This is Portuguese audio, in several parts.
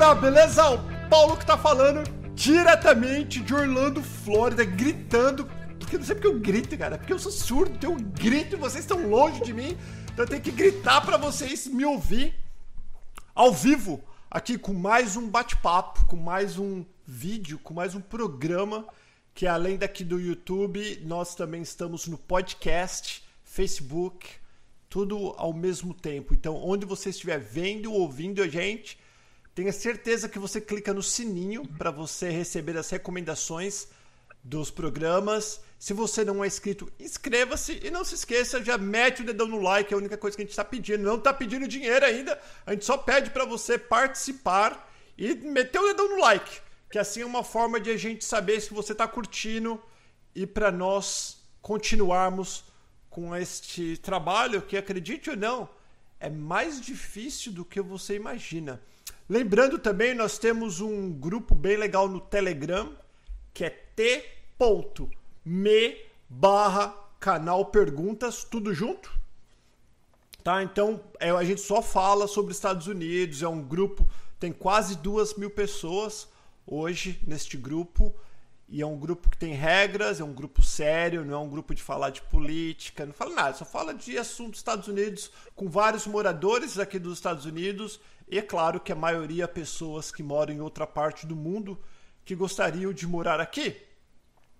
Galera, beleza? O Paulo que tá falando diretamente de Orlando, Flórida, gritando. Porque não sei porque eu grito, cara, porque eu sou surdo, então eu grito e vocês estão longe de mim. Então eu tenho que gritar para vocês me ouvir ao vivo, aqui com mais um bate-papo, com mais um vídeo, com mais um programa. Que além daqui do YouTube, nós também estamos no podcast, Facebook, tudo ao mesmo tempo. Então, onde você estiver vendo ou ouvindo a gente, tenha certeza que você clica no sininho para você receber as recomendações dos programas. Se você não é inscrito, inscreva-se e não se esqueça, já mete o dedão no like, é a única coisa que a gente está pedindo. Não está pedindo dinheiro ainda, a gente só pede para você participar e meter o dedão no like, que assim é uma forma de a gente saber se você está curtindo e para nós continuarmos com este trabalho que, acredite ou não, é mais difícil do que você imagina. Lembrando também, nós temos um grupo bem legal no Telegram, que é t.me barra canal perguntas, tudo junto. Tá? Então, é, a gente só fala sobre Estados Unidos, é um grupo, tem quase duas mil pessoas hoje neste grupo. E é um grupo que tem regras, é um grupo sério, não é um grupo de falar de política, não fala nada, só fala de assuntos dos Estados Unidos, com vários moradores aqui dos Estados Unidos, e é claro que a maioria pessoas que moram em outra parte do mundo que gostariam de morar aqui.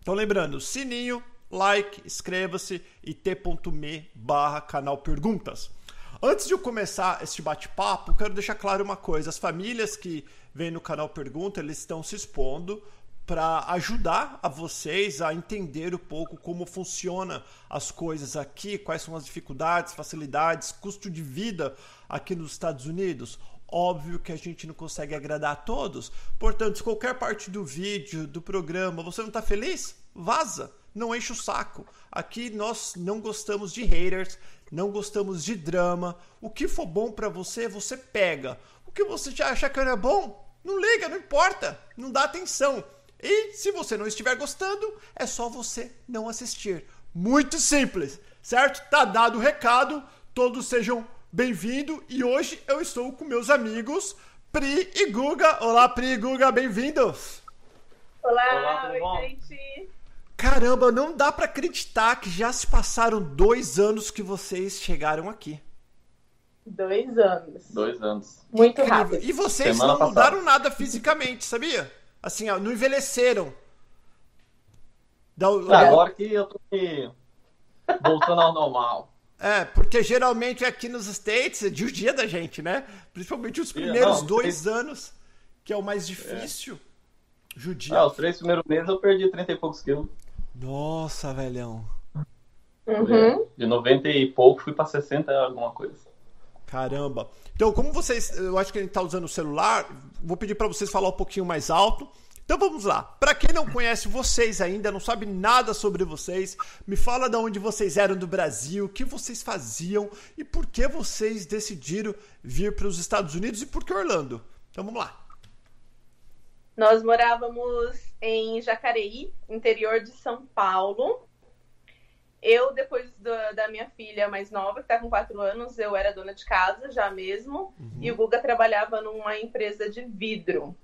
Então lembrando, sininho, like, inscreva-se e t.me barra canal perguntas. Antes de eu começar este bate-papo, quero deixar claro uma coisa. As famílias que vêm no canal Pergunta, eles estão se expondo para ajudar a vocês a entender um pouco como funciona as coisas aqui, quais são as dificuldades, facilidades, custo de vida aqui nos Estados Unidos. Óbvio que a gente não consegue agradar a todos, portanto, se qualquer parte do vídeo, do programa, você não está feliz, vaza, não enche o saco. Aqui nós não gostamos de haters, não gostamos de drama. O que for bom para você, você pega. O que você já acha que não é bom, não liga, não importa, não dá atenção. E se você não estiver gostando, é só você não assistir. Muito simples, certo? Tá dado o recado. Todos sejam bem-vindos e hoje eu estou com meus amigos Pri e Guga. Olá, Pri e Guga, bem-vindos. Olá, Olá oi, gente. Caramba, não dá para acreditar que já se passaram dois anos que vocês chegaram aqui. Dois anos. Dois anos. Muito rápido. E vocês Semana não mudaram passada. nada fisicamente, sabia? Assim, ó, não envelheceram. Da, é, agora que eu tô voltando ao normal. É, porque geralmente aqui nos States é dia da gente, né? Principalmente os primeiros não, dois anos, que é o mais difícil. É. Judia. Ah, os três primeiros meses eu perdi 30 e poucos quilos. Nossa, velhão. Uhum. De 90 e pouco fui pra 60 alguma coisa. Caramba. Então, como vocês, eu acho que a gente tá usando o celular, vou pedir para vocês falar um pouquinho mais alto. Então vamos lá. Para quem não conhece vocês ainda, não sabe nada sobre vocês, me fala de onde vocês eram do Brasil, o que vocês faziam e por que vocês decidiram vir para os Estados Unidos e por que Orlando. Então vamos lá. Nós morávamos em Jacareí, interior de São Paulo. Eu, depois da, da minha filha mais nova, que está com quatro anos, eu era dona de casa já mesmo. Uhum. E o Guga trabalhava numa empresa de vidro.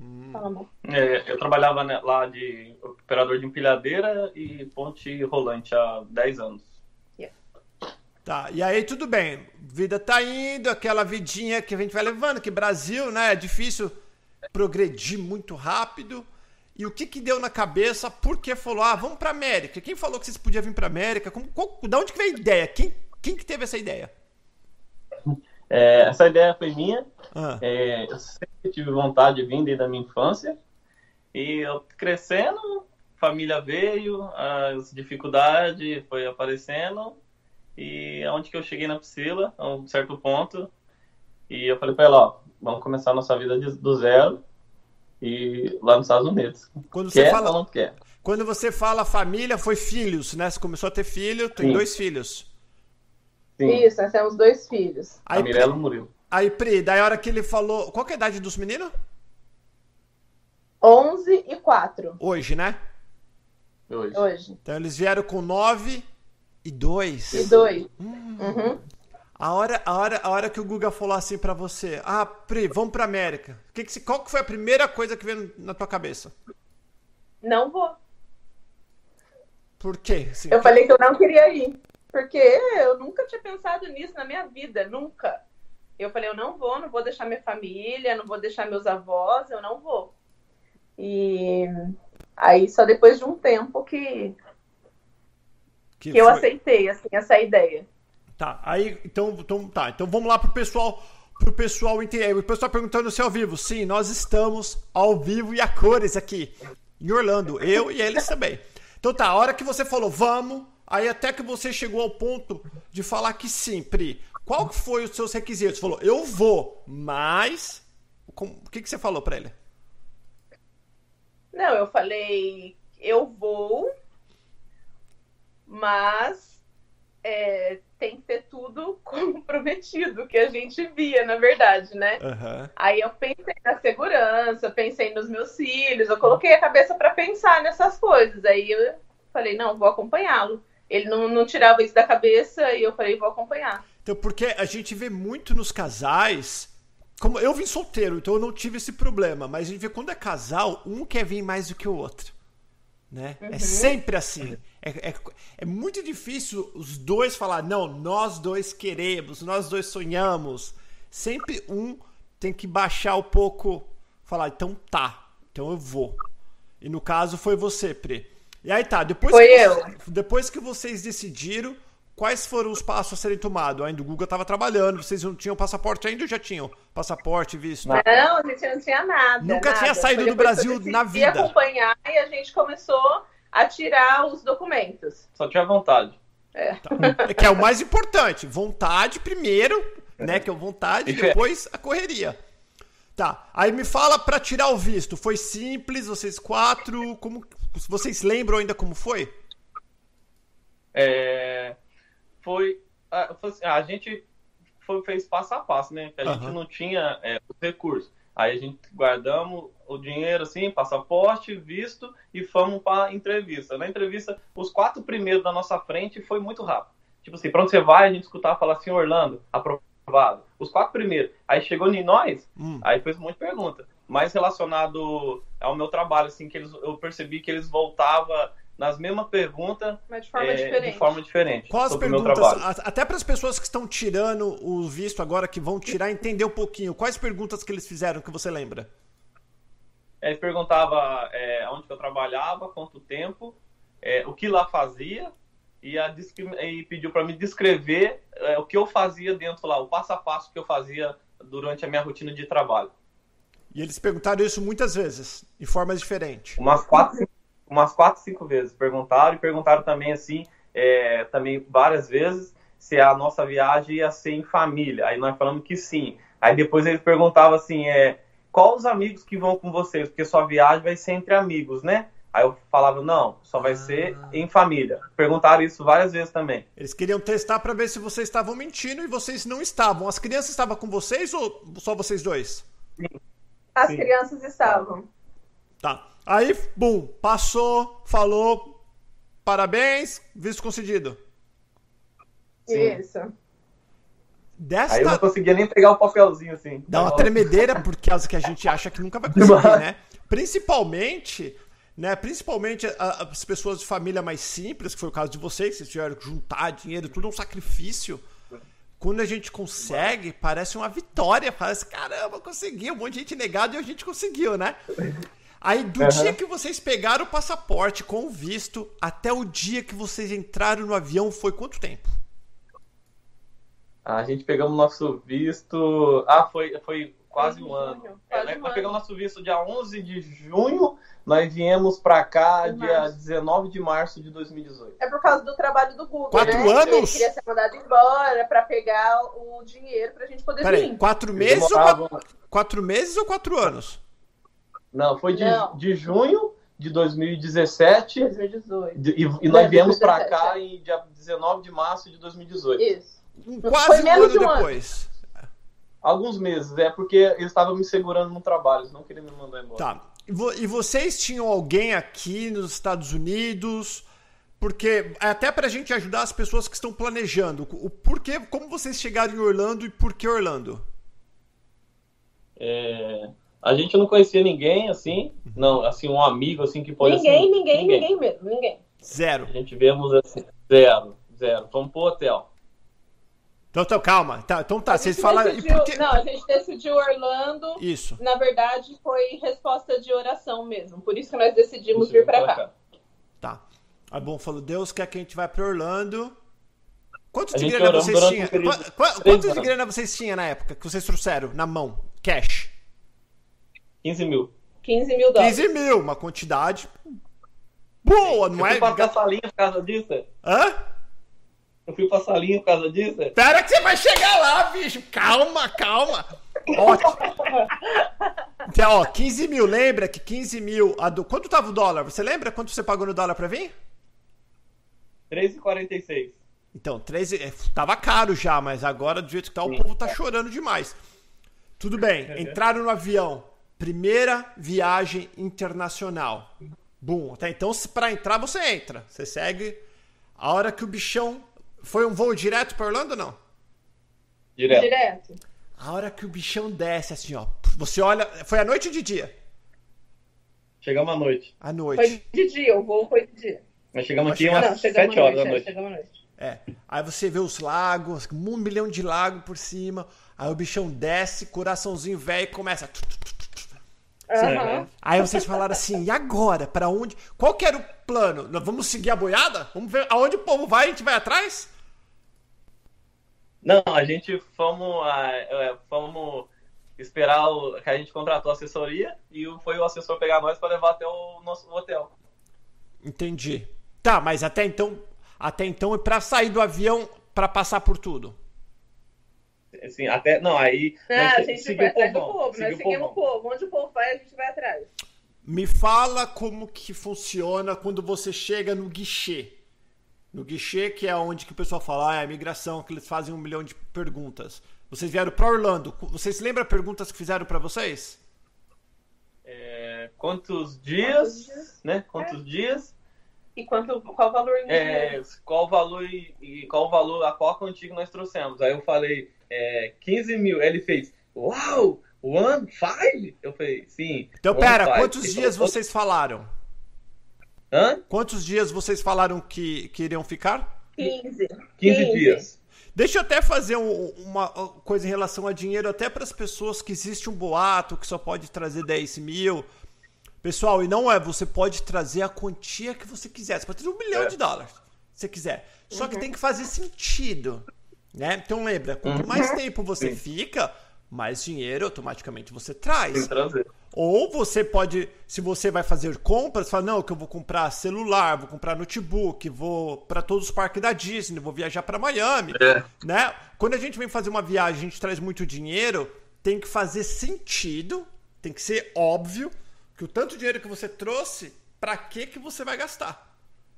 Hum. É, eu trabalhava lá de operador de empilhadeira e ponte rolante há 10 anos. Yeah. Tá, e aí tudo bem. Vida tá indo, aquela vidinha que a gente vai levando, que Brasil, né, é difícil progredir muito rápido. E o que que deu na cabeça? Por que falou, ah, vamos pra América? Quem falou que vocês podiam vir pra América? Como, qual, da onde que veio a ideia? Quem, quem que teve essa ideia? É, essa ideia foi minha. Ah. É, eu sempre tive vontade de vir desde a minha infância. E eu crescendo, família veio, as dificuldades foi aparecendo. E aonde que eu cheguei na Priscila, a um certo ponto. E eu falei para ela, ó, vamos começar a nossa vida do zero e lá nos Estados Unidos. Quando você quer fala, ou não quer? Quando você fala família, foi filhos, né? Você começou a ter filho, tem Sim. dois filhos. Sim. Isso, nós temos dois filhos. Aí, a Mirella Murilo. Aí, Pri, daí a hora que ele falou. Qual é a idade dos meninos? 11 e 4. Hoje, né? Hoje. Hoje. Então eles vieram com 9 e 2. E 2. Hum. Uhum. A hora, a hora, a hora que o Guga falou assim para você, ah, Pri, vamos pra América. Que que, qual que foi a primeira coisa que veio na tua cabeça? Não vou. Por quê? Assim, eu que... falei que eu não queria ir. Porque eu nunca tinha pensado nisso na minha vida, nunca. Eu falei, eu não vou, não vou deixar minha família, não vou deixar meus avós, eu não vou. E aí só depois de um tempo que, que, que eu aceitei assim, essa ideia. Tá, aí então, então, tá, então vamos lá pro pessoal, pro pessoal entender. O pessoal perguntando se é ao vivo. Sim, nós estamos ao vivo e a cores aqui em Orlando, eu e eles também. Então tá, a hora que você falou vamos, aí até que você chegou ao ponto de falar que sim, Pri. Qual que foi os seus requisitos? Você falou, eu vou, mas o que que você falou para ele? Não, eu falei, eu vou, mas é, tem que ter tudo como prometido, que a gente via, na verdade, né? Uhum. Aí eu pensei na segurança, pensei nos meus filhos, eu coloquei a cabeça para pensar nessas coisas. Aí eu falei, não, vou acompanhá-lo. Ele não, não tirava isso da cabeça e eu falei, vou acompanhar. Então, porque a gente vê muito nos casais. Como eu vim solteiro, então eu não tive esse problema. Mas a gente vê quando é casal, um quer vir mais do que o outro. Né? É uhum. É sempre assim. É, é, é, muito difícil os dois falar, não, nós dois queremos, nós dois sonhamos. Sempre um tem que baixar um pouco, falar, então tá, então eu vou. E no caso foi você, Pre. E aí tá, depois, foi que, eu. depois que vocês decidiram, quais foram os passos a serem tomados? Ainda o Google estava trabalhando, vocês não tinham passaporte ainda ou já tinham passaporte visto? Não, a gente não tinha nada. Nunca nada. tinha saído do Brasil na vida. acompanhar e a gente começou a tirar os documentos. Só tinha vontade. É. Tá. é. Que é o mais importante. Vontade primeiro, né? Que é vontade, depois a correria. Tá. Aí me fala para tirar o visto. Foi simples, vocês quatro. Como vocês lembram ainda como foi? É, foi, a, assim, a gente foi, fez passo a passo, né? Que a uhum. gente não tinha é, os recursos. Aí a gente guardamos o dinheiro, assim, passaporte, visto e fomos para entrevista. Na entrevista, os quatro primeiros da nossa frente foi muito rápido. Tipo assim, pra onde você vai, a gente escutava falar assim, Orlando, aprovado. Os quatro primeiros. Aí chegou em nós, hum. aí fez um monte de pergunta. Mais relacionado ao meu trabalho, assim, que eles, eu percebi que eles voltavam nas mesmas perguntas, mas de forma, é, diferente. De forma diferente. As perguntas? Até para as pessoas que estão tirando o visto agora, que vão tirar, entender um pouquinho. Quais perguntas que eles fizeram que você lembra? Ele perguntava é, onde eu trabalhava, quanto tempo, é, o que lá fazia e, a, e pediu para me descrever é, o que eu fazia dentro lá, o passo a passo que eu fazia durante a minha rotina de trabalho. E eles perguntaram isso muitas vezes, em formas diferentes. Umas quatro, umas quatro, cinco vezes perguntaram e perguntaram também assim, é, também várias vezes se a nossa viagem ia ser em família. Aí nós falamos que sim. Aí depois eles perguntavam assim, é, qual os amigos que vão com vocês? Porque sua viagem vai ser entre amigos, né? Aí eu falava, não, só vai ah. ser em família. Perguntaram isso várias vezes também. Eles queriam testar para ver se vocês estavam mentindo e vocês não estavam. As crianças estavam com vocês ou só vocês dois? Sim. As Sim. crianças estavam. Tá. Aí, bum, passou, falou, parabéns, visto concedido. Sim. Isso. Desta... Aí eu não conseguia nem pegar o papelzinho assim. Dá uma tremedeira, por causa que a gente acha que nunca vai conseguir, né? Principalmente, né? Principalmente as pessoas de família mais simples, que foi o caso de vocês, que vocês tiveram que juntar dinheiro, tudo é um sacrifício. Quando a gente consegue, parece uma vitória. Parece, caramba, consegui. Um monte de gente negado e a gente conseguiu, né? Aí, do uhum. dia que vocês pegaram o passaporte com o visto até o dia que vocês entraram no avião, foi quanto tempo? A gente pegamos nosso visto. Ah, foi, foi quase um ano. É, né? Nós pegamos nosso visto dia 11 de junho, nós viemos para cá de dia março. 19 de março de 2018. É por causa do trabalho do Google. Quatro né? anos? Ele queria ser mandado embora para pegar o dinheiro para a gente poder Peraí, vir. Quatro meses, ou, quatro meses ou quatro anos? Não, foi de, Não. de junho de 2017. 2018. E, e nós viemos para cá é. em dia 19 de março de 2018. Isso. Quase um ano depois. Ano. Alguns meses, é porque eles estavam me segurando no trabalho, eles não queriam me mandar embora. Tá. E vocês tinham alguém aqui nos Estados Unidos? porque até pra gente ajudar as pessoas que estão planejando, o porquê, como vocês chegaram em Orlando e por que Orlando? É, a gente não conhecia ninguém, assim, não, assim, um amigo, assim, que pode... Ninguém, assim, ninguém, ninguém, ninguém mesmo, ninguém. Zero. A gente vemos, assim, zero, zero. Fomos pro hotel. Então, então calma. Tá, então tá, vocês falaram... Decidiu, porque... Não, a gente decidiu Orlando. Isso. Na verdade, foi resposta de oração mesmo. Por isso que nós decidimos vir pra cá. cá. Tá. Aí, bom, falou, Deus quer que a gente vá pra Orlando. Quantos de grana vocês tinham? Quantos de grana vocês tinham na época que vocês trouxeram na mão? Cash? 15 mil. 15 mil dólares. 15 mil, uma quantidade boa, não eu é? Fui pra salinha por causa disso. Hã? Eu fui pra salinha por causa disso. Pera que você vai chegar lá, bicho. Calma, calma. Ótimo. Então, ó, 15 mil, lembra que 15 mil. A do... Quanto tava o dólar? Você lembra quanto você pagou no dólar pra vir? 3,46. Então, 13. É, tava caro já, mas agora, do jeito que tá, o povo tá chorando demais. Tudo bem, entraram no avião. Primeira viagem internacional. Bum, até então, para entrar, você entra. Você segue. A hora que o bichão. Foi um voo direto para Orlando ou não? Direto. Direto. A hora que o bichão desce, assim, ó. Você olha. Foi à noite ou de dia? Chegamos à noite. À noite. Foi de dia, o voo foi de dia. Nós chegamos aqui umas 7 horas da noite. É, noite. É. Aí você vê os lagos, um milhão de lagos por cima. Aí o bichão desce, coraçãozinho velho e começa. Uhum. Aí vocês falaram assim, e agora? Para onde? Qual que era o plano? Nós vamos seguir a boiada? Vamos ver aonde o povo vai, a gente vai atrás? Não, a gente fomos, uh, fomos esperar o, que a gente contratou a assessoria e foi o assessor pegar nós para levar até o nosso hotel. Entendi. Tá, mas até então, até então é para sair do avião para passar por tudo. Assim, até. Não, aí. Não, a gente vai atrás do povo, nós seguimos o povo. Onde o povo vai, a gente vai atrás. Me fala como que funciona quando você chega no guichê. No guichê, que é onde que o pessoal fala, ah, é a migração, que eles fazem um milhão de perguntas. Vocês vieram para Orlando. Vocês lembram perguntas que fizeram para vocês? É, quantos dias, quantos dias? né? Quantos é. dias? E quanto, qual o valor em é, Qual o valor e qual o valor a qual contigo nós trouxemos? Aí eu falei é, 15 mil. Ele fez, uau, one five? Eu falei, sim. Então pera, five. quantos Ele dias falou, vocês falaram? Hã? Quantos dias vocês falaram que, que iriam ficar? 15. 15, 15. dias. Deixa eu até fazer um, uma coisa em relação a dinheiro, até para as pessoas que existe um boato que só pode trazer 10 mil. Pessoal, e não é, você pode trazer a quantia que você quiser. Você pode trazer um milhão é. de dólares, se você quiser. Só uhum. que tem que fazer sentido. Né? Então lembra, quanto uhum. mais tempo você Sim. fica, mais dinheiro automaticamente você traz. Ou você pode, se você vai fazer compras, fala, não, que eu vou comprar celular, vou comprar notebook, vou para todos os parques da Disney, vou viajar para Miami, é. né? Quando a gente vem fazer uma viagem, a gente traz muito dinheiro, tem que fazer sentido, tem que ser óbvio que o tanto dinheiro que você trouxe, para que que você vai gastar?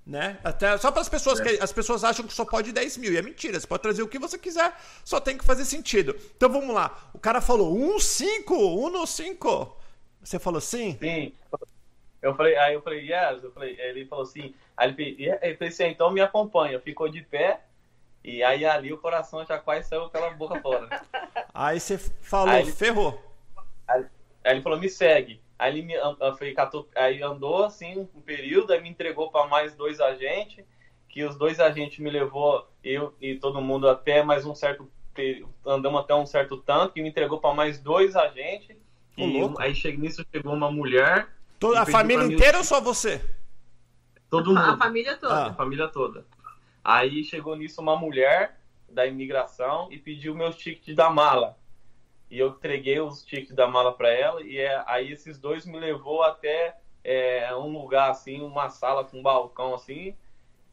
Né? Até só para as pessoas é. que as pessoas acham que só pode 10 mil. E é mentira, você pode trazer o que você quiser, só tem que fazer sentido. Então vamos lá. O cara falou: um 5, um no 5. Você falou sim? Sim. Eu falei, aí eu falei, yes, eu falei, ele falou assim, aí ele, yeah. ele falou assim, então me acompanha. Ficou de pé, e aí ali o coração já quase saiu pela boca fora. Aí você falou, aí ele, ferrou. Aí, aí ele falou, me segue. Aí ele me, foi, catou, aí andou assim um período, aí me entregou para mais dois agentes, que os dois agentes me levou, eu e todo mundo até mais um certo andamos até um certo tanto, que me entregou para mais dois agentes. E aí chegou, nisso chegou uma mulher. Toda a família inteira ou só você? Todo mundo. A família toda. Ah. A família toda. Aí chegou nisso uma mulher da imigração e pediu meus tickets da mala e eu entreguei os tickets da mala para ela e é, aí esses dois me levou até é, um lugar assim, uma sala com um balcão assim.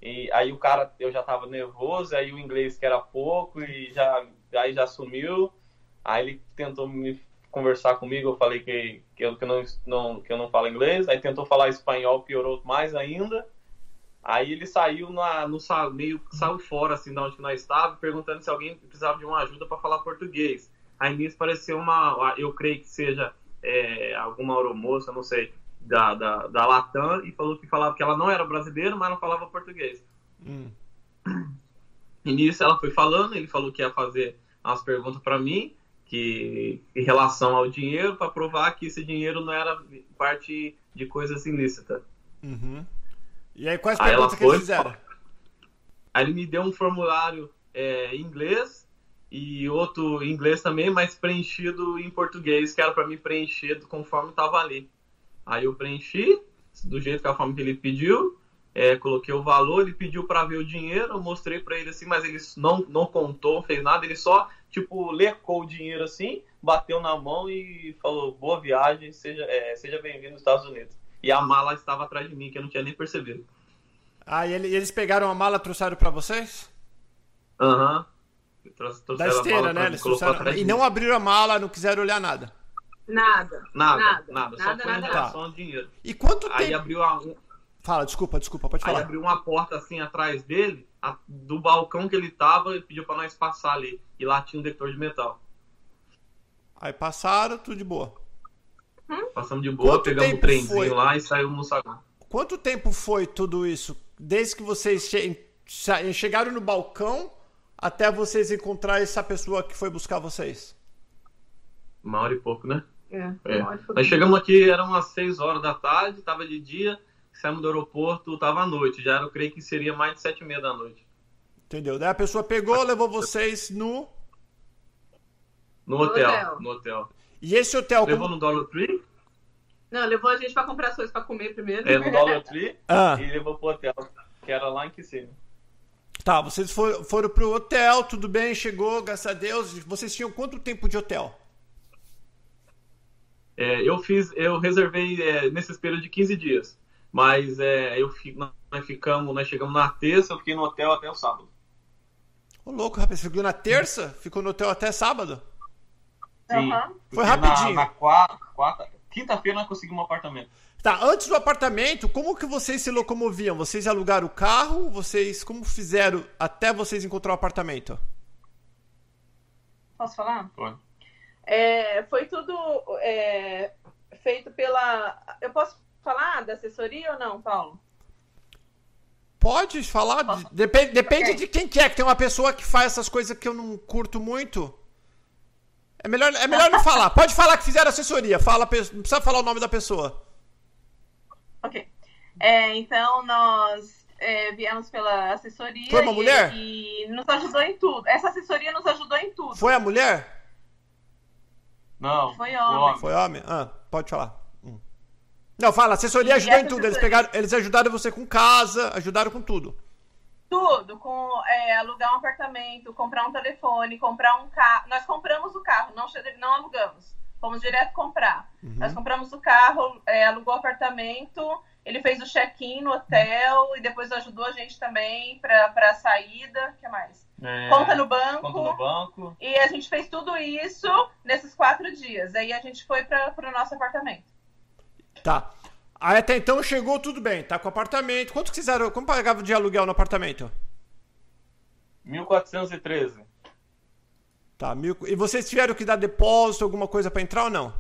E aí o cara, eu já tava nervoso, aí o inglês que era pouco e já aí já sumiu. Aí ele tentou me conversar comigo, eu falei que, que, eu, que, não, não, que eu não falo inglês. Aí tentou falar espanhol, piorou mais ainda. Aí ele saiu na, no meio saiu fora assim, de onde nós estávamos, perguntando se alguém precisava de uma ajuda para falar português. Aí nisso pareceu uma, eu creio que seja é, alguma aeromoça, não sei, da, da, da Latam e falou que falava que ela não era brasileira, mas não falava português. Hum. E nisso ela foi falando, ele falou que ia fazer umas perguntas para mim, que em relação ao dinheiro, para provar que esse dinheiro não era parte de coisas ilícitas. Uhum. E aí, quais aí perguntas que eles fizeram? Aí ele me deu um formulário é, em inglês e outro em inglês também, mas preenchido em português, que era para mim preenchido conforme estava ali. Aí eu preenchi do jeito que a forma que ele pediu, é, coloquei o valor, ele pediu para ver o dinheiro, eu mostrei para ele assim, mas ele não, não contou, fez nada, ele só tipo lecou o dinheiro assim, bateu na mão e falou boa viagem, seja, é, seja bem-vindo aos Estados Unidos. E a mala estava atrás de mim, que eu não tinha nem percebido. Ah, e eles pegaram a mala e trouxeram para vocês? Aham. Uhum. Da esteira, né? Eles trouxeram... E não abriram a mala, não quiseram olhar nada. Nada. Nada, nada. nada. Só nada, foi nada, relação ao dinheiro. E quanto Aí tempo... abriu a... Fala, desculpa, desculpa, pode falar. Aí abriu uma porta assim atrás dele, a... do balcão que ele tava, e pediu para nós passar ali. E lá tinha um detector de metal. Aí passaram, tudo de boa. Hum? Passamos de boa, Quanto pegamos o um trenzinho foi? lá e saímos no saguão. Quanto tempo foi tudo isso? Desde que vocês che... chegaram no balcão até vocês encontrar essa pessoa que foi buscar vocês? Uma hora e pouco, né? É, é. Nós chegamos aqui, eram umas 6 horas da tarde, tava de dia, saímos do aeroporto, tava à noite. Já eu creio que seria mais de 7 e meia da noite. Entendeu? Daí a pessoa pegou, levou vocês no. No hotel. hotel. No hotel. E esse hotel. Levou como... no Dollar Tree? Não, levou a gente pra comprar as coisas pra comer primeiro. É, no Dollar Tree. ah. E levou pro hotel, que era lá em Kissimmee. Tá, vocês foram, foram pro hotel, tudo bem, chegou, graças a Deus. Vocês tinham quanto tempo de hotel? É, eu fiz, eu reservei é, nesse período de 15 dias. Mas é, eu, nós ficamos, nós chegamos na terça, eu fiquei no hotel até o sábado. Ô louco, rapaz, você ficou na terça? Ficou no hotel até sábado? Sim. Uhum. Foi rapidinho. Na, na quarta, quarta quinta-feira nós conseguimos um apartamento. Tá, antes do apartamento, como que vocês se locomoviam? Vocês alugaram o carro? Vocês como fizeram até vocês encontrar o apartamento? Posso falar? Pode. É, foi tudo é, feito pela. Eu posso falar da assessoria ou não, Paulo? Pode falar. Depende, depende okay. de quem que é, que tem uma pessoa que faz essas coisas que eu não curto muito. É melhor, é melhor não falar. Pode falar que fizeram assessoria. Fala, não precisa falar o nome da pessoa. Ok. É, então, nós é, viemos pela assessoria. Foi uma e, mulher? E nos ajudou em tudo. Essa assessoria nos ajudou em tudo. Foi a mulher? Não. Foi homem. Foi homem? Ah, pode falar. Hum. Não, fala, assessoria e ajudou em tudo. Eles, pegaram, eles ajudaram você com casa, ajudaram com tudo. Tudo, com é, alugar um apartamento, comprar um telefone, comprar um carro. Nós compramos o carro, não, não alugamos. Fomos direto comprar. Uhum. Nós compramos o carro, é, alugou o apartamento, ele fez o check-in no hotel e depois ajudou a gente também para a saída. O que mais? É, conta no banco. Conta no banco. E a gente fez tudo isso nesses quatro dias. Aí a gente foi para o nosso apartamento. Tá. Aí até então chegou tudo bem, tá com o apartamento. Quanto que fizeram? Como pagava de aluguel no apartamento? 1413. Tá, mil... e vocês tiveram que dar depósito, alguma coisa para entrar ou não?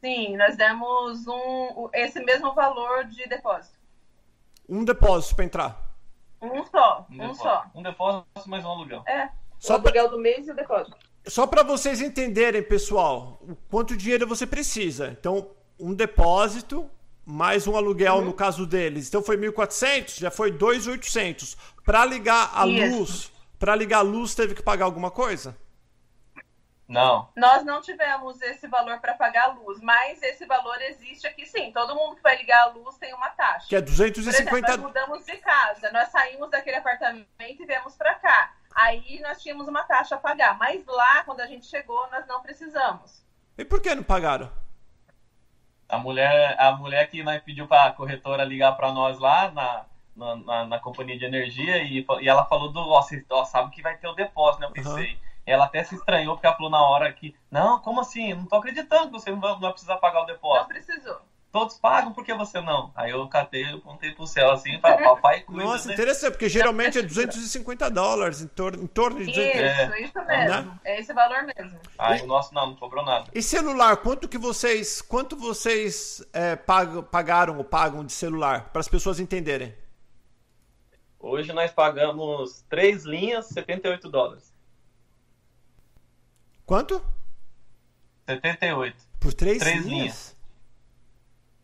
Sim, nós demos um, esse mesmo valor de depósito. Um depósito para entrar? Um só, um, um só. Um depósito mais um aluguel. É, só o aluguel pra... do mês e o depósito. Só para vocês entenderem, pessoal, o quanto dinheiro você precisa. Então, um depósito mais um aluguel uhum. no caso deles. Então foi 1.400, já foi 2.800. Para ligar a Isso. luz, para ligar a luz teve que pagar alguma coisa? Não. Nós não tivemos esse valor para pagar a luz, mas esse valor existe aqui sim. Todo mundo que vai ligar a luz tem uma taxa. Que é 250. Por exemplo, nós mudamos de casa, nós saímos daquele apartamento e viemos para cá. Aí nós tínhamos uma taxa a pagar, mas lá quando a gente chegou nós não precisamos. E por que não pagaram? A mulher, a mulher que nós pediu para a corretora ligar para nós lá na, na, na, na, companhia de energia e, e ela falou do, ó, você ó, sabe que vai ter o depósito, né? Eu pensei. Uhum. Ela até se estranhou porque ela falou na hora que, não, como assim? Não tô acreditando que você não vai, não vai precisar pagar o depósito. Não precisou. todos pagam, por que você não? Aí eu catei, eu contei pro céu assim e falei, papai cuida, Nossa, né? interessante, porque geralmente é 250 dólares, em torno, em torno de 200... Isso, isso mesmo. Né? É esse valor mesmo. Aí o nosso não, não cobrou nada. E celular, quanto que vocês, quanto vocês é, pagam, pagaram ou pagam de celular, para as pessoas entenderem? Hoje nós pagamos três linhas, 78 dólares. Quanto? 78. Por três, três linhas? linhas?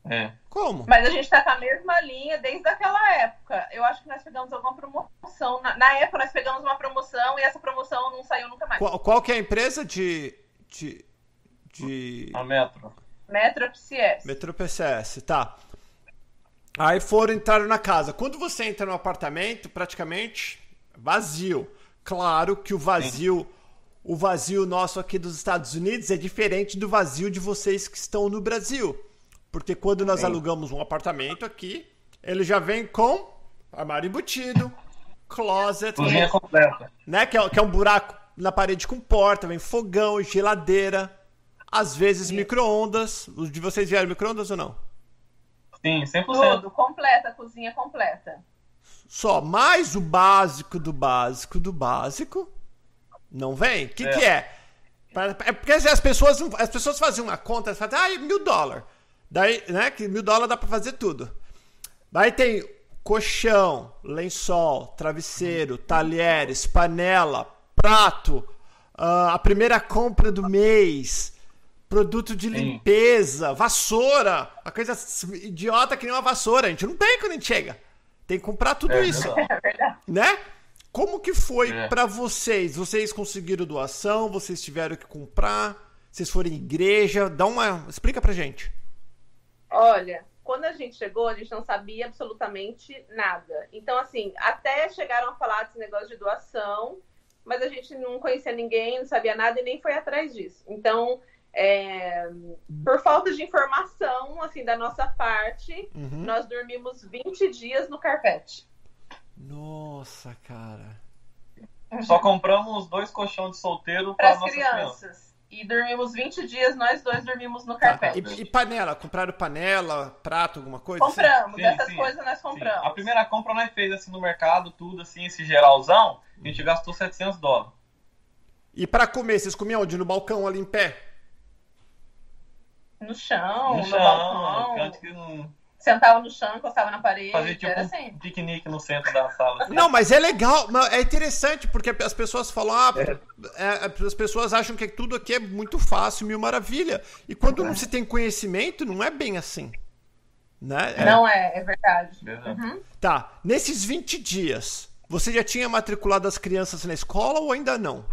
É. Como? Mas a gente tá com a mesma linha desde aquela época. Eu acho que nós pegamos alguma promoção. Na, na época nós pegamos uma promoção e essa promoção não saiu nunca mais. Qual, qual que é a empresa de. de, de... A Metro. Metro PCS. Metro PCS, tá. Aí foram, entraram na casa. Quando você entra no apartamento, praticamente vazio. Claro que o vazio. Sim. O vazio nosso aqui dos Estados Unidos é diferente do vazio de vocês que estão no Brasil. Porque quando nós Sim. alugamos um apartamento aqui, ele já vem com armário embutido, closet. Cozinha completa. Né? Que é, que é, um buraco na parede com porta, vem fogão, geladeira, às vezes micro-ondas. Os de vocês vieram micro-ondas ou não? Sim, 100%. Tudo, completa, cozinha completa. Só mais o básico do básico do básico não vem? O que, é. que é? É porque as pessoas, as pessoas faziam uma conta, fazem, ah, mil dólares. Daí, né, que mil dólares dá pra fazer tudo. Daí tem colchão, lençol, travesseiro, talheres, panela, prato, uh, a primeira compra do mês, produto de limpeza, vassoura, a coisa idiota que nem uma vassoura, a gente não tem quando a gente chega. Tem que comprar tudo é isso. Verdade. Né? Como que foi é. para vocês? Vocês conseguiram doação? Vocês tiveram que comprar? Vocês foram em igreja? Dá uma, explica pra gente. Olha, quando a gente chegou, a gente não sabia absolutamente nada. Então, assim, até chegaram a falar desse negócio de doação, mas a gente não conhecia ninguém, não sabia nada e nem foi atrás disso. Então, é, por falta de informação, assim, da nossa parte, uhum. nós dormimos 20 dias no carpete. Nossa, cara. Só compramos dois colchões de solteiro para nossas crianças. crianças. E dormimos 20 dias, nós dois dormimos no carpete. E, e panela? Compraram panela, prato, alguma coisa? Compramos, sim, dessas sim, coisas nós compramos. Sim. A primeira compra nós fez assim no mercado, tudo assim, esse geralzão, a gente gastou 700 dólares. E para comer, vocês comiam onde? No balcão ali em pé? No chão, no, no chão, balcão. Canto que não sentava no chão, encostava na parede. Fazia tipo era assim. um piquenique no centro da sala. Assim. Não, mas é legal, é interessante, porque as pessoas falam, ah, é. É, as pessoas acham que tudo aqui é muito fácil, mil maravilha. E quando é. não se tem conhecimento, não é bem assim. Né? É. Não é, é verdade. Uhum. Tá, nesses 20 dias, você já tinha matriculado as crianças na escola ou ainda não?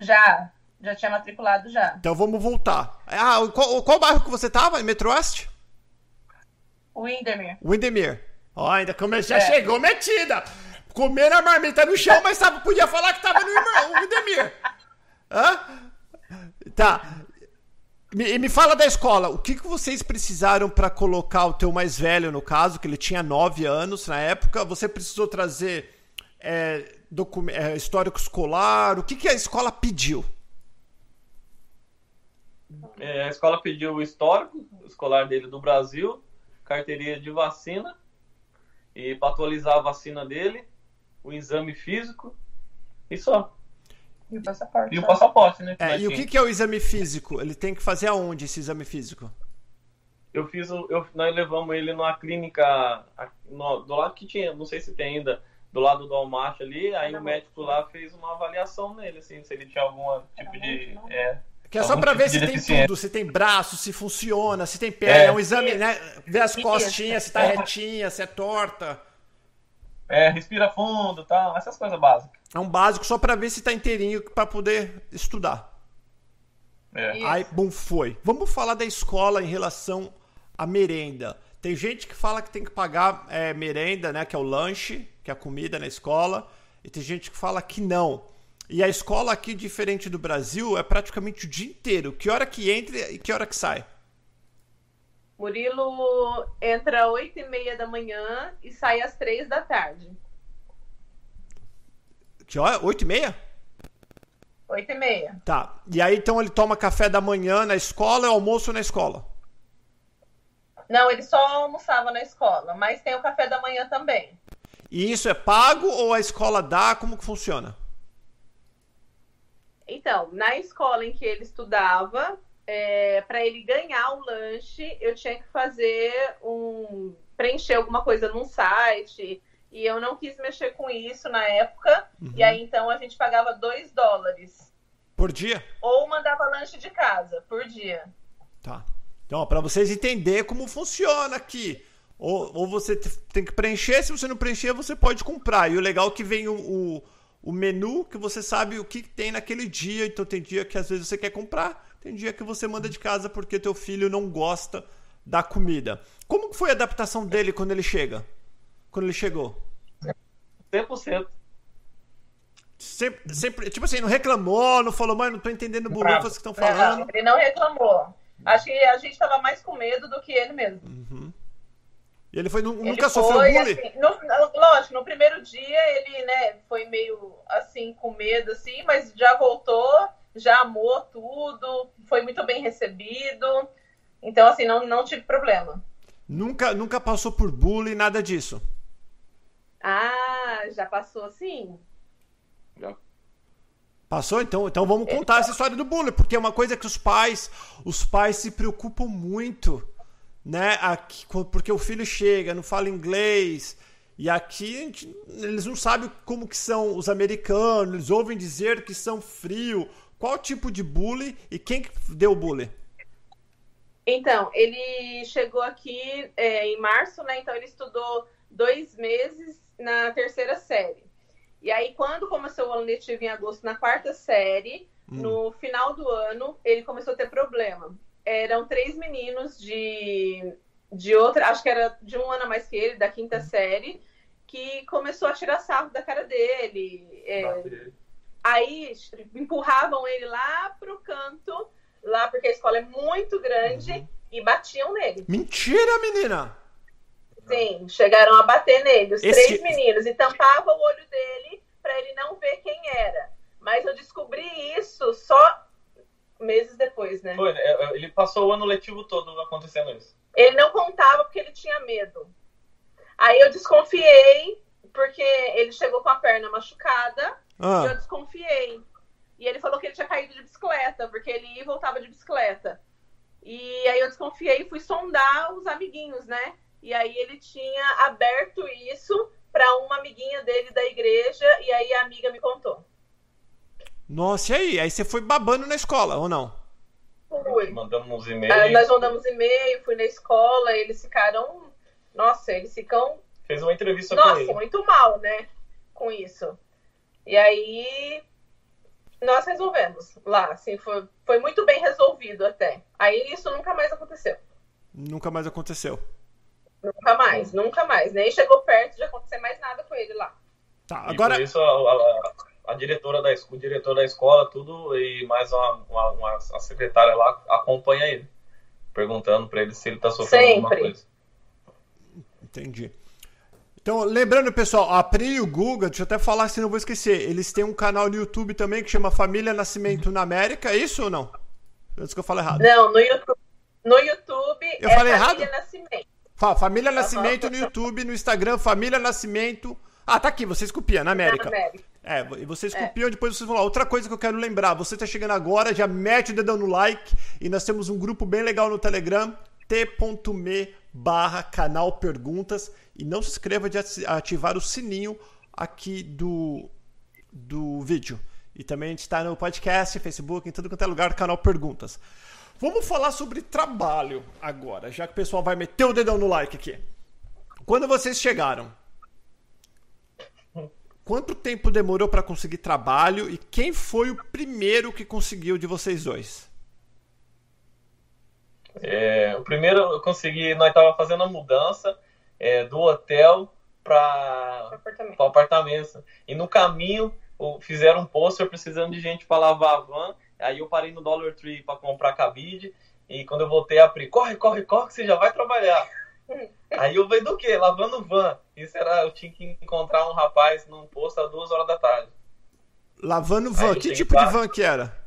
Já, já tinha matriculado já. Então vamos voltar. Ah, qual, qual bairro que você tava? Em Metro Oeste? Windermere. Windermere. Ó, ainda come... já é. chegou metida. Comer a marmita no chão, mas sabe, podia falar que tava no Windermere. Hã? Tá. E me fala da escola, o que, que vocês precisaram para colocar o teu mais velho, no caso, que ele tinha 9 anos na época? Você precisou trazer é, é, histórico escolar? O que, que a escola pediu? É, a escola pediu o histórico escolar dele do Brasil, carteirinha de vacina e para atualizar a vacina dele, o exame físico e só. E o passaporte. E o passaporte, né? É, e o que, que, é o exame físico? Ele tem que fazer aonde esse exame físico? Eu fiz, eu, nós levamos ele numa clínica no, do lado que tinha, não sei se tem ainda, do lado do Walmart ali, aí o médico lá fez uma avaliação nele, assim, se ele tinha algum tipo de. É, que é só para ver tipo se tem tudo, se tem braço, se funciona, se tem perna, é, é um exame, né? Ver as costinhas, se tá retinha, se é torta. É, respira fundo, tal, essas coisas básicas. É um básico só para ver se tá inteirinho para poder estudar. É. Aí, bom, foi. Vamos falar da escola em relação à merenda. Tem gente que fala que tem que pagar é, merenda, né? Que é o lanche, que é a comida na escola. E tem gente que fala que não. E a escola aqui, diferente do Brasil, é praticamente o dia inteiro. Que hora que entra e que hora que sai? Murilo entra às 8 e meia da manhã e sai às 3 da tarde. Que hora? 8 e meia? 8 e meia. Tá. E aí, então, ele toma café da manhã na escola e almoço na escola? Não, ele só almoçava na escola, mas tem o café da manhã também. E isso é pago ou a escola dá? Como que funciona? Então, na escola em que ele estudava, é, para ele ganhar o lanche, eu tinha que fazer um. preencher alguma coisa num site. E eu não quis mexer com isso na época. Uhum. E aí então a gente pagava 2 dólares. Por dia? Ou mandava lanche de casa, por dia. Tá. Então, para vocês entenderem como funciona aqui. Ou, ou você tem que preencher, se você não preencher, você pode comprar. E o legal é que vem o, o, o menu, que você sabe o que tem naquele dia. Então tem dia que às vezes você quer comprar, tem dia que você manda de casa porque teu filho não gosta da comida. Como foi a adaptação dele quando ele chega? Quando ele chegou? 100%. Sempre, sempre, tipo assim, não reclamou, não falou, mãe, não tô entendendo burrufas que estão falando. Não, ele não reclamou. Acho que a gente tava mais com medo do que ele mesmo. Uhum. E ele foi, nunca ele sofreu foi, bullying? Assim, no, lógico, no primeiro dia ele, né, foi meio assim, com medo, assim, mas já voltou, já amou tudo, foi muito bem recebido. Então, assim, não, não tive problema. Nunca, nunca passou por bullying, nada disso? Ah, já passou sim. Já. Passou? Então, então vamos contar essa história do bullying, porque é uma coisa que os pais, os pais se preocupam muito, né? Aqui, porque o filho chega, não fala inglês, e aqui gente, eles não sabem como que são os americanos, eles ouvem dizer que são frio. Qual tipo de bullying e quem deu o bullying? Então, ele chegou aqui é, em março, né? Então ele estudou dois meses na terceira série. E aí, quando começou o ano letivo em agosto, na quarta série, hum. no final do ano, ele começou a ter problema. Eram três meninos de, de outra, acho que era de um ano a mais que ele, da quinta hum. série, que começou a tirar sarro da cara dele. É, aí empurravam ele lá pro canto, lá porque a escola é muito grande, uhum. e batiam nele. Mentira, menina! Sim, chegaram a bater nele, os Esse... três meninos, e tampava o olho dele para ele não ver quem era. Mas eu descobri isso só meses depois, né? Foi, é, ele passou o ano letivo todo acontecendo isso. Ele não contava porque ele tinha medo. Aí eu desconfiei, porque ele chegou com a perna machucada, ah. e eu desconfiei. E ele falou que ele tinha caído de bicicleta, porque ele ia e voltava de bicicleta. E aí eu desconfiei e fui sondar os amiguinhos, né? E aí ele tinha aberto isso para uma amiguinha dele da igreja e aí a amiga me contou. Nossa, e aí? Aí você foi babando na escola, ou não? Fui. Mandamos uns e-mails. nós mandamos e-mail, fui na escola, eles ficaram. Nossa, eles ficam. Fez uma entrevista Nossa, com ele. Nossa, muito mal, né? Com isso. E aí nós resolvemos lá, assim, foi, foi muito bem resolvido até. Aí isso nunca mais aconteceu. Nunca mais aconteceu. Nunca mais, nunca mais. Nem chegou perto de acontecer mais nada com ele lá. Tá, agora. E por isso a, a, a, diretora da, o diretor da escola, tudo, e mais uma, uma, uma a secretária lá acompanha ele. Perguntando para ele se ele tá sofrendo Sempre. alguma coisa. Entendi. Então, lembrando, pessoal, a Pri e o Guga, deixa eu até falar se não vou esquecer, eles têm um canal no YouTube também que chama Família Nascimento na América, é isso ou não? Antes que eu falo errado. Não, no YouTube, no YouTube eu é falei Família errado? Nascimento. Família Nascimento no YouTube, no Instagram, Família Nascimento. Ah, tá aqui, vocês copiam, na América. É, e vocês é. copiam, depois vocês vão lá. Outra coisa que eu quero lembrar, você tá chegando agora, já mete o dedão no like. E nós temos um grupo bem legal no Telegram, t.me barra canal perguntas. E não se inscreva de ativar o sininho aqui do, do vídeo. E também a gente está no podcast, Facebook, em tudo quanto é lugar, canal Perguntas. Vamos falar sobre trabalho agora, já que o pessoal vai meter o dedão no like aqui. Quando vocês chegaram, quanto tempo demorou para conseguir trabalho e quem foi o primeiro que conseguiu de vocês dois? É, o primeiro eu consegui, nós estava fazendo a mudança é, do hotel para apartamento. apartamento. E no caminho fizeram um pôster precisando de gente para lavar a van Aí eu parei no Dollar Tree para comprar cabide. E quando eu voltei a abrir, corre, corre, corre, que você já vai trabalhar. Aí eu veio do quê? Lavando van. Isso era, eu tinha que encontrar um rapaz num posto às duas horas da tarde. Lavando van? que tipo de van que era?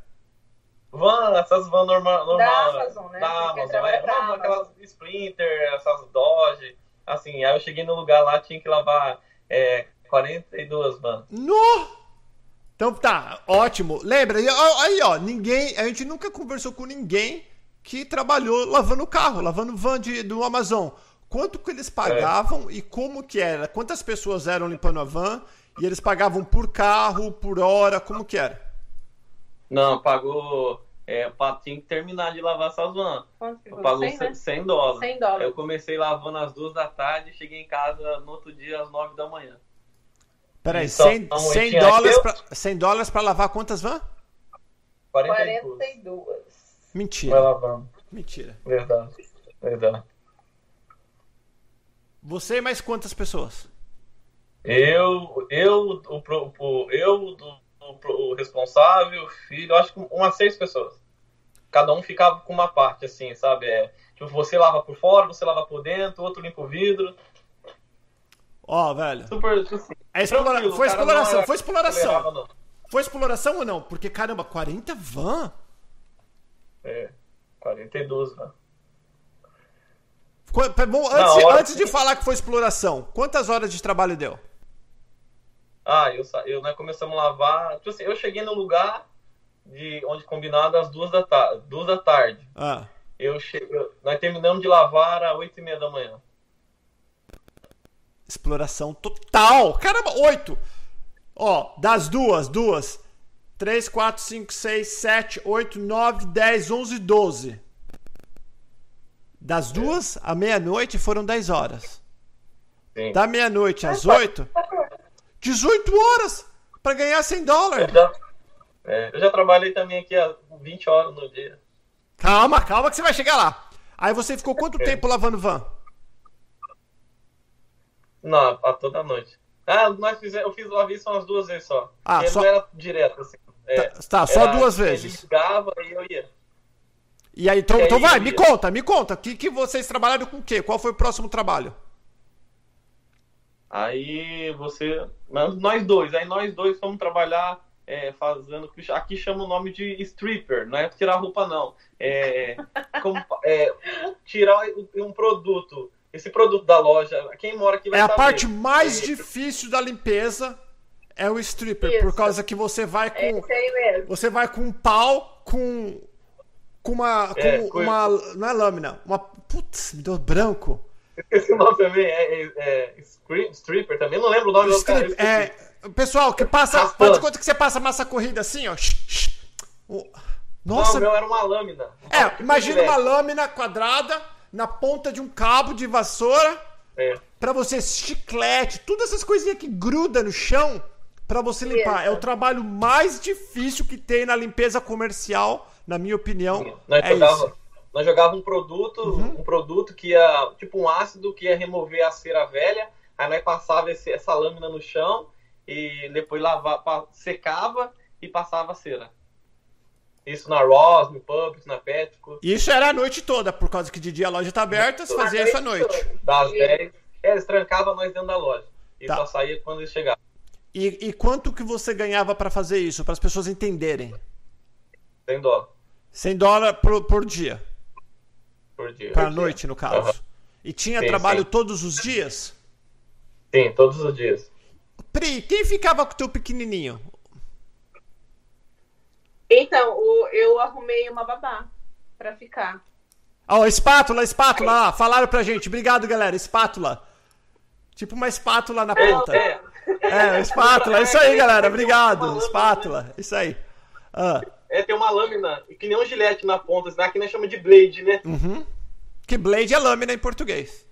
van, essas van normal, normal da Amazon, né? Da Amazon, é, não, aquelas Sprinter, essas Dodge, assim, aí eu cheguei no lugar lá, tinha que lavar é, 42 van. No! Então tá, ótimo. Lembra, aí ó, ninguém, a gente nunca conversou com ninguém que trabalhou lavando carro, lavando van de, do Amazon. Quanto que eles pagavam é. e como que era? Quantas pessoas eram limpando a van? E eles pagavam por carro, por hora, como que era? Não, pagou. É, tinha que terminar de lavar essas vans. Quanto que pagou 100, né? 100 dólares. 100 dólares. Eu comecei lavando às duas da tarde e cheguei em casa no outro dia às 9 da manhã. Peraí, então, 100, 100 dólares, pra, 100 dólares pra lavar quantas vans? 42. 42. Mentira. Vai lavando. Mentira. Verdade. Verdade. Você e mais quantas pessoas? Eu, eu, o, o, eu, o, o responsável, o filho, acho que umas seis pessoas. Cada um ficava com uma parte, assim, sabe? É, tipo, você lava por fora, você lava por dentro, outro limpa o vidro. Ó, oh, velho. Super, assim, é explora... Foi exploração, foi exploração. Foi exploração ou não? Porque, caramba, 40 van? É, 42 van. Bom, antes, hora... antes de falar que foi exploração, quantas horas de trabalho deu? Ah, eu, eu nós começamos a lavar. Tipo assim, eu cheguei no lugar de onde combinado às duas da, ta duas da tarde. Ah. Eu cheguei, nós terminamos de lavar às oito e meia da manhã. Exploração total! Caramba, oito! Ó, das duas, duas. 3, 4, 5, 6, 7, 8, 9, 10, 11, 12. Das duas à meia-noite foram 10 horas. Sim. Da meia-noite às 8, 18 horas para ganhar 100 dólares. Eu já, é, eu já trabalhei também aqui há 20 horas no dia. Calma, calma que você vai chegar lá. Aí você ficou quanto é. tempo lavando van? Não, a toda noite. Ah, nós fizemos, eu fiz lavei só umas duas vezes só. Ah, só... não era direto, assim. É, tá, tá só duas vezes. Ele ligava e eu ia. E aí, então, então vai, me conta, me conta. Que, que vocês trabalharam com o quê? Qual foi o próximo trabalho? Aí você. Nós dois, aí nós dois fomos trabalhar é, fazendo. Aqui chama o nome de stripper, não é tirar roupa, não. É, como, é, tirar um produto. Esse produto da loja, quem mora aqui vai É a saber. parte mais é, difícil da limpeza é o stripper, Isso. por causa que você vai com. Você vai com um pau, com com uma. Com é, uma. Não é lâmina, uma. Putz, me deu branco. Esqueci o nome também, é, é, é stripper também, não lembro o nome Strip, do cara. É, pessoal, que passa. Raspando. Faz conta que você passa massa corrida assim, ó. Nossa. Não, o meu era uma lâmina. É, imagina uma lâmina quadrada na ponta de um cabo de vassoura. É. Pra você, chiclete, todas essas coisinhas que gruda no chão para você limpar. É o trabalho mais difícil que tem na limpeza comercial na minha opinião, nós é jogava, isso. Nós jogávamos um produto, uhum. um produto que ia, tipo um ácido que ia remover a cera velha, aí nós passava esse, essa lâmina no chão e depois lavava, secava e passava a cera. Isso na Ross, no Publix, na Petco. Isso era a noite toda, por causa que de dia a loja tá aberta, você fazia isso à noite. Das 10. É, eles trancavam nós dentro da loja. E tá. só saía quando eles chegavam. E, e quanto que você ganhava para fazer isso, para as pessoas entenderem? 100 dólares. 100 dólares por, por dia. Por dia. Pra noite, no caso. Uhum. E tinha sim, trabalho sim. todos os dias? Sim, todos os dias. Pri, quem ficava com o teu pequenininho? Então, o, eu arrumei uma babá pra ficar. Ó, oh, espátula, espátula lá. Falaram pra gente. Obrigado, galera. Espátula. Tipo uma espátula na ponta. É, é. é espátula. Isso aí, galera. Obrigado. Espátula. Isso aí. Ah. É, tem uma lâmina, que nem um gilete na ponta, assim, aqui nós chamamos de blade, né? Uhum. Que blade é lâmina em português.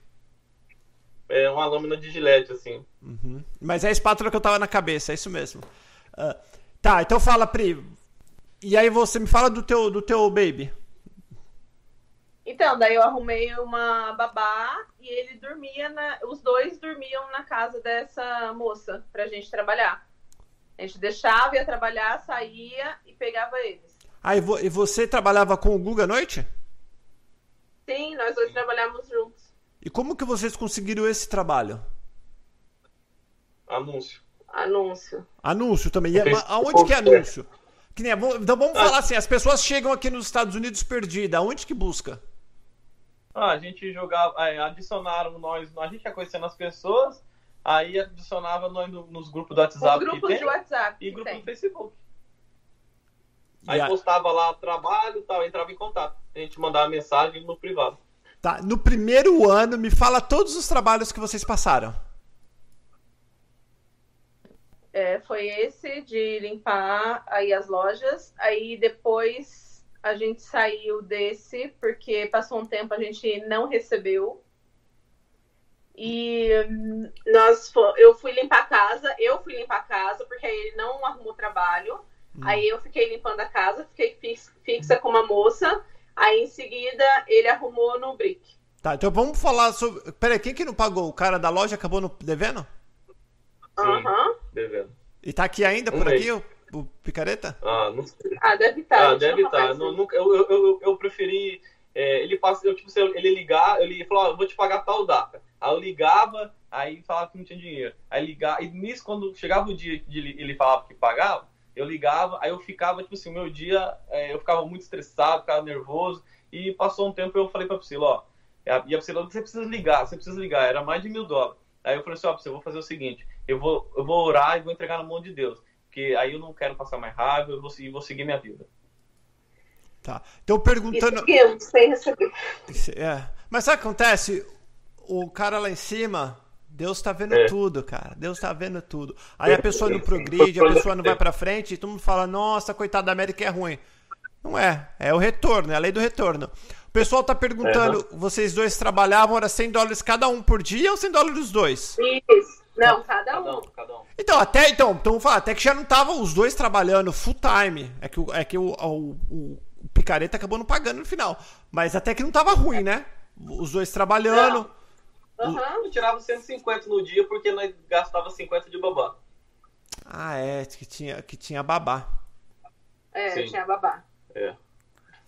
É uma lâmina de gilete, assim. Uhum. Mas é a espátula que eu tava na cabeça, é isso mesmo. Uh, tá, então fala, Pri. E aí você me fala do teu, do teu baby. Então, daí eu arrumei uma babá e ele dormia na. Os dois dormiam na casa dessa moça pra gente trabalhar. A gente deixava, ia trabalhar, saía e pegava eles. Ah, e, você trabalhava com o Guga à noite? Sim, nós dois trabalhamos juntos. E como que vocês conseguiram esse trabalho? Anúncio. Anúncio. Anúncio também. E, aonde que é anúncio? Que nem, então vamos ah. falar assim, as pessoas chegam aqui nos Estados Unidos perdidas, onde que busca? Ah, a gente jogava, é, adicionaram nós, a gente ia conhecendo as pessoas, aí adicionava nós nos grupos do WhatsApp. Os grupos de WhatsApp. E grupo do Facebook. Aí a... postava lá trabalho e tal, entrava em contato. A gente mandava mensagem no privado. Tá, no primeiro ano, me fala todos os trabalhos que vocês passaram. É, foi esse de limpar aí as lojas. Aí depois a gente saiu desse porque passou um tempo a gente não recebeu. E hum, nós eu fui limpar a casa, eu fui limpar a casa porque aí ele não arrumou trabalho. Hum. Aí eu fiquei limpando a casa, fiquei fixa com uma moça. Aí em seguida ele arrumou no Brick. Tá, então vamos falar sobre. Peraí, quem que não pagou? O cara da loja acabou no... devendo? Aham. Uhum. Devendo. E tá aqui ainda por aqui o, o, picareta? Ah, não sei. Ah, deve estar. Tá, ah, deve estar. Tá. eu, eu, eu, eu preferi. É, ele passa, eu, tipo, ele ligar, ele falou, ah, vou te pagar tal data. Aí eu ligava, aí falava que não tinha dinheiro. Aí ligava, e nisso, quando chegava o dia de ele falava que pagava, eu ligava, aí eu ficava, tipo assim, o meu dia, é, eu ficava muito estressado, ficava nervoso, e passou um tempo eu falei pra Priscila, ó, e a Priscila, você precisa ligar, você precisa ligar, era mais de mil dólares. Aí eu falei assim, ó, Priscila, eu vou fazer o seguinte, eu vou, eu vou orar e vou entregar na mão de Deus, porque aí eu não quero passar mais raiva, eu vou, vou seguir minha vida. Tá, então perguntando... eu sem receber. É. Mas sabe o que acontece? O cara lá em cima Deus tá vendo é. tudo, cara. Deus tá vendo tudo. Aí a pessoa não progride, a pessoa não vai pra frente e todo mundo fala, nossa, coitado da América é ruim. Não é. É o retorno, é a lei do retorno. O pessoal tá perguntando, é. vocês dois trabalhavam, era 100 dólares cada um por dia ou 100 dólares os dois? Isso. Não, cada um. Cada um. Então, até, então, então falar, até que já não estavam os dois trabalhando full time. É que, é que o, o, o, o picareta acabou não pagando no final. Mas até que não tava ruim, né? Os dois trabalhando. Não. Aham, eu tirava 150 no dia porque nós gastava 50 de babá. Ah, é, que tinha, que tinha babá. É, Sim. tinha babá. É.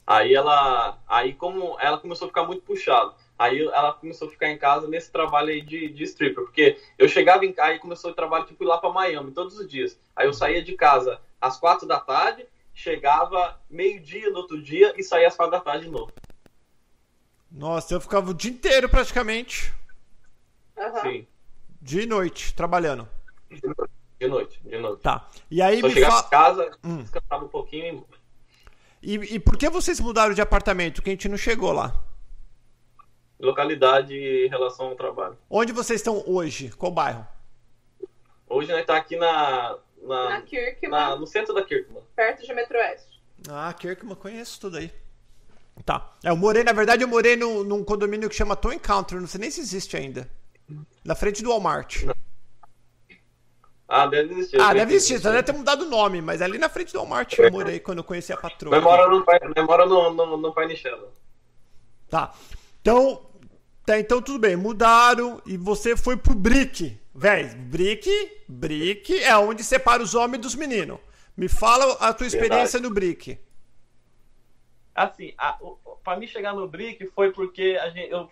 Aí ela. Aí como ela começou a ficar muito puxada. Aí ela começou a ficar em casa nesse trabalho aí de, de stripper. Porque eu chegava em casa e começou o trabalho tipo ir lá pra Miami todos os dias. Aí eu saía de casa às quatro da tarde, chegava meio-dia no outro dia e saía às quatro da tarde de novo. Nossa, eu ficava o dia inteiro praticamente. Uhum. Sim. De noite, trabalhando. De noite, de noite. Tá. E aí Só me chegava fa... em casa, hum. descansava um pouquinho e... e... E por que vocês mudaram de apartamento? Que a gente não chegou lá. Localidade em relação ao trabalho. Onde vocês estão hoje? Qual bairro? Hoje nós estamos tá aqui na. Na, na Kirkman. no centro da Kirkman. Perto de Metro Oeste. Ah, Kirkman, conheço tudo aí. Tá. É, eu morei, na verdade, eu morei no, num condomínio que chama Toy Country, não sei nem se existe ainda. Na frente do Walmart. Ah, deve existir. Ah, deve existir. Só deve ter mudado o nome, mas ali na frente do Walmart eu morei quando eu conheci a patroa. Memora no, memora no, no, no Pai Nichela. Tá. Então, tá, então tudo bem. Mudaram e você foi pro Brick. Véi, Brick, Brick é onde separa os homens dos meninos. Me fala a tua experiência Verdade. no Brick. Assim, a, pra mim chegar no Brick foi porque a gente, eu,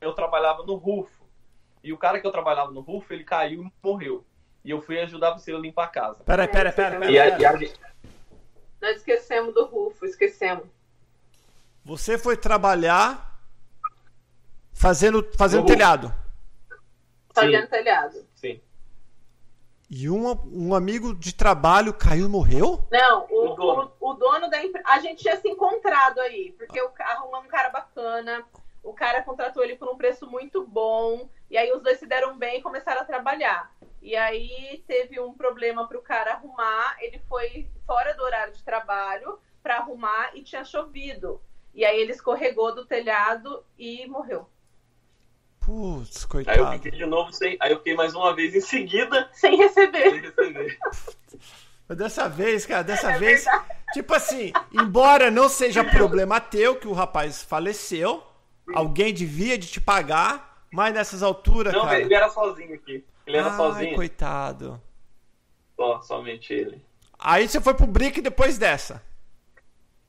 eu trabalhava no Rufo. E o cara que eu trabalhava no Rufo, ele caiu e morreu. E eu fui ajudar você a limpar a casa. Peraí, peraí, peraí. Pera, pera, pera. Gente... Nós esquecemos do Rufo, esquecemos. Você foi trabalhar fazendo, fazendo telhado. Fazendo Sim. telhado. Sim. E um, um amigo de trabalho caiu e morreu? Não, o, o dono, o, o dono da empresa. A gente tinha se encontrado aí, porque eu arrumamos um cara bacana o cara contratou ele por um preço muito bom, e aí os dois se deram bem e começaram a trabalhar. E aí teve um problema para o cara arrumar, ele foi fora do horário de trabalho para arrumar e tinha chovido. E aí ele escorregou do telhado e morreu. Putz, coitado. Aí eu fiquei de novo sem. Aí eu fiquei mais uma vez em seguida. Sem receber. Sem receber. Dessa vez, cara, dessa é vez. Verdade. Tipo assim, embora não seja problema teu que o rapaz faleceu, Alguém devia de te pagar, mas nessas alturas, Não, cara... ele era sozinho aqui. Ele era Ai, sozinho. coitado. Só, somente ele. Aí você foi pro Brick depois dessa.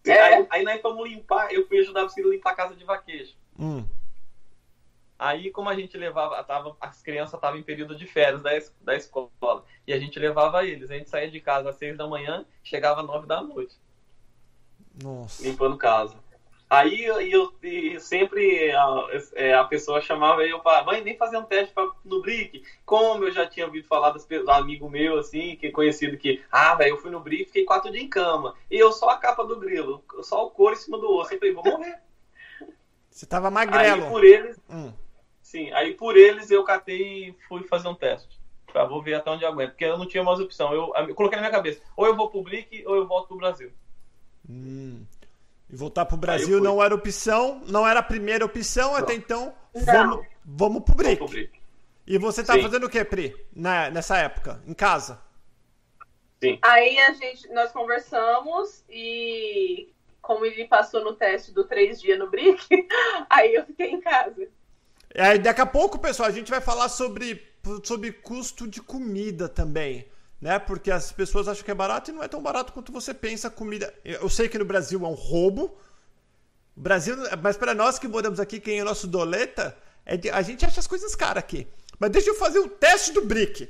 É. Aí, aí nós fomos limpar, eu fui ajudar você a limpar a casa de vaquejo. Hum. Aí, como a gente levava, tava, as crianças estavam em período de férias da, da escola, e a gente levava eles. A gente saía de casa às seis da manhã, chegava às nove da noite. Nossa. Limpando casa. Aí eu, eu, sempre a, é, a, pessoa chamava eu para mãe, nem fazer um teste pra, no Brick. Como eu já tinha ouvido falar das, do amigo meu, assim, que conhecido que, ah, velho, eu fui no Brick fiquei quatro dias em cama. E eu só a capa do grilo, só o couro em cima do osso. Eu falei, vou morrer. Você tava magrelo. Aí por eles, hum. sim, aí por eles eu catei e fui fazer um teste. Pra, vou ver até onde eu aguento, porque eu não tinha mais opção. Eu, eu coloquei na minha cabeça, ou eu vou pro Brick ou eu volto pro Brasil. Hum. E voltar pro Brasil não era opção, não era a primeira opção, não. até então vamos, vamos pro Brick. Vamos pro. E você tá Sim. fazendo o que, Pri, na, nessa época? Em casa? Sim. Aí a gente, nós conversamos e como ele passou no teste do três dias no Brick, aí eu fiquei em casa. Aí daqui a pouco, pessoal, a gente vai falar sobre, sobre custo de comida também né? Porque as pessoas acham que é barato e não é tão barato quanto você pensa. Comida. Eu sei que no Brasil é um roubo. Brasil, mas para nós que moramos aqui, quem é o nosso doleta, é de... a gente acha as coisas caras aqui. Mas deixa eu fazer o teste do brick.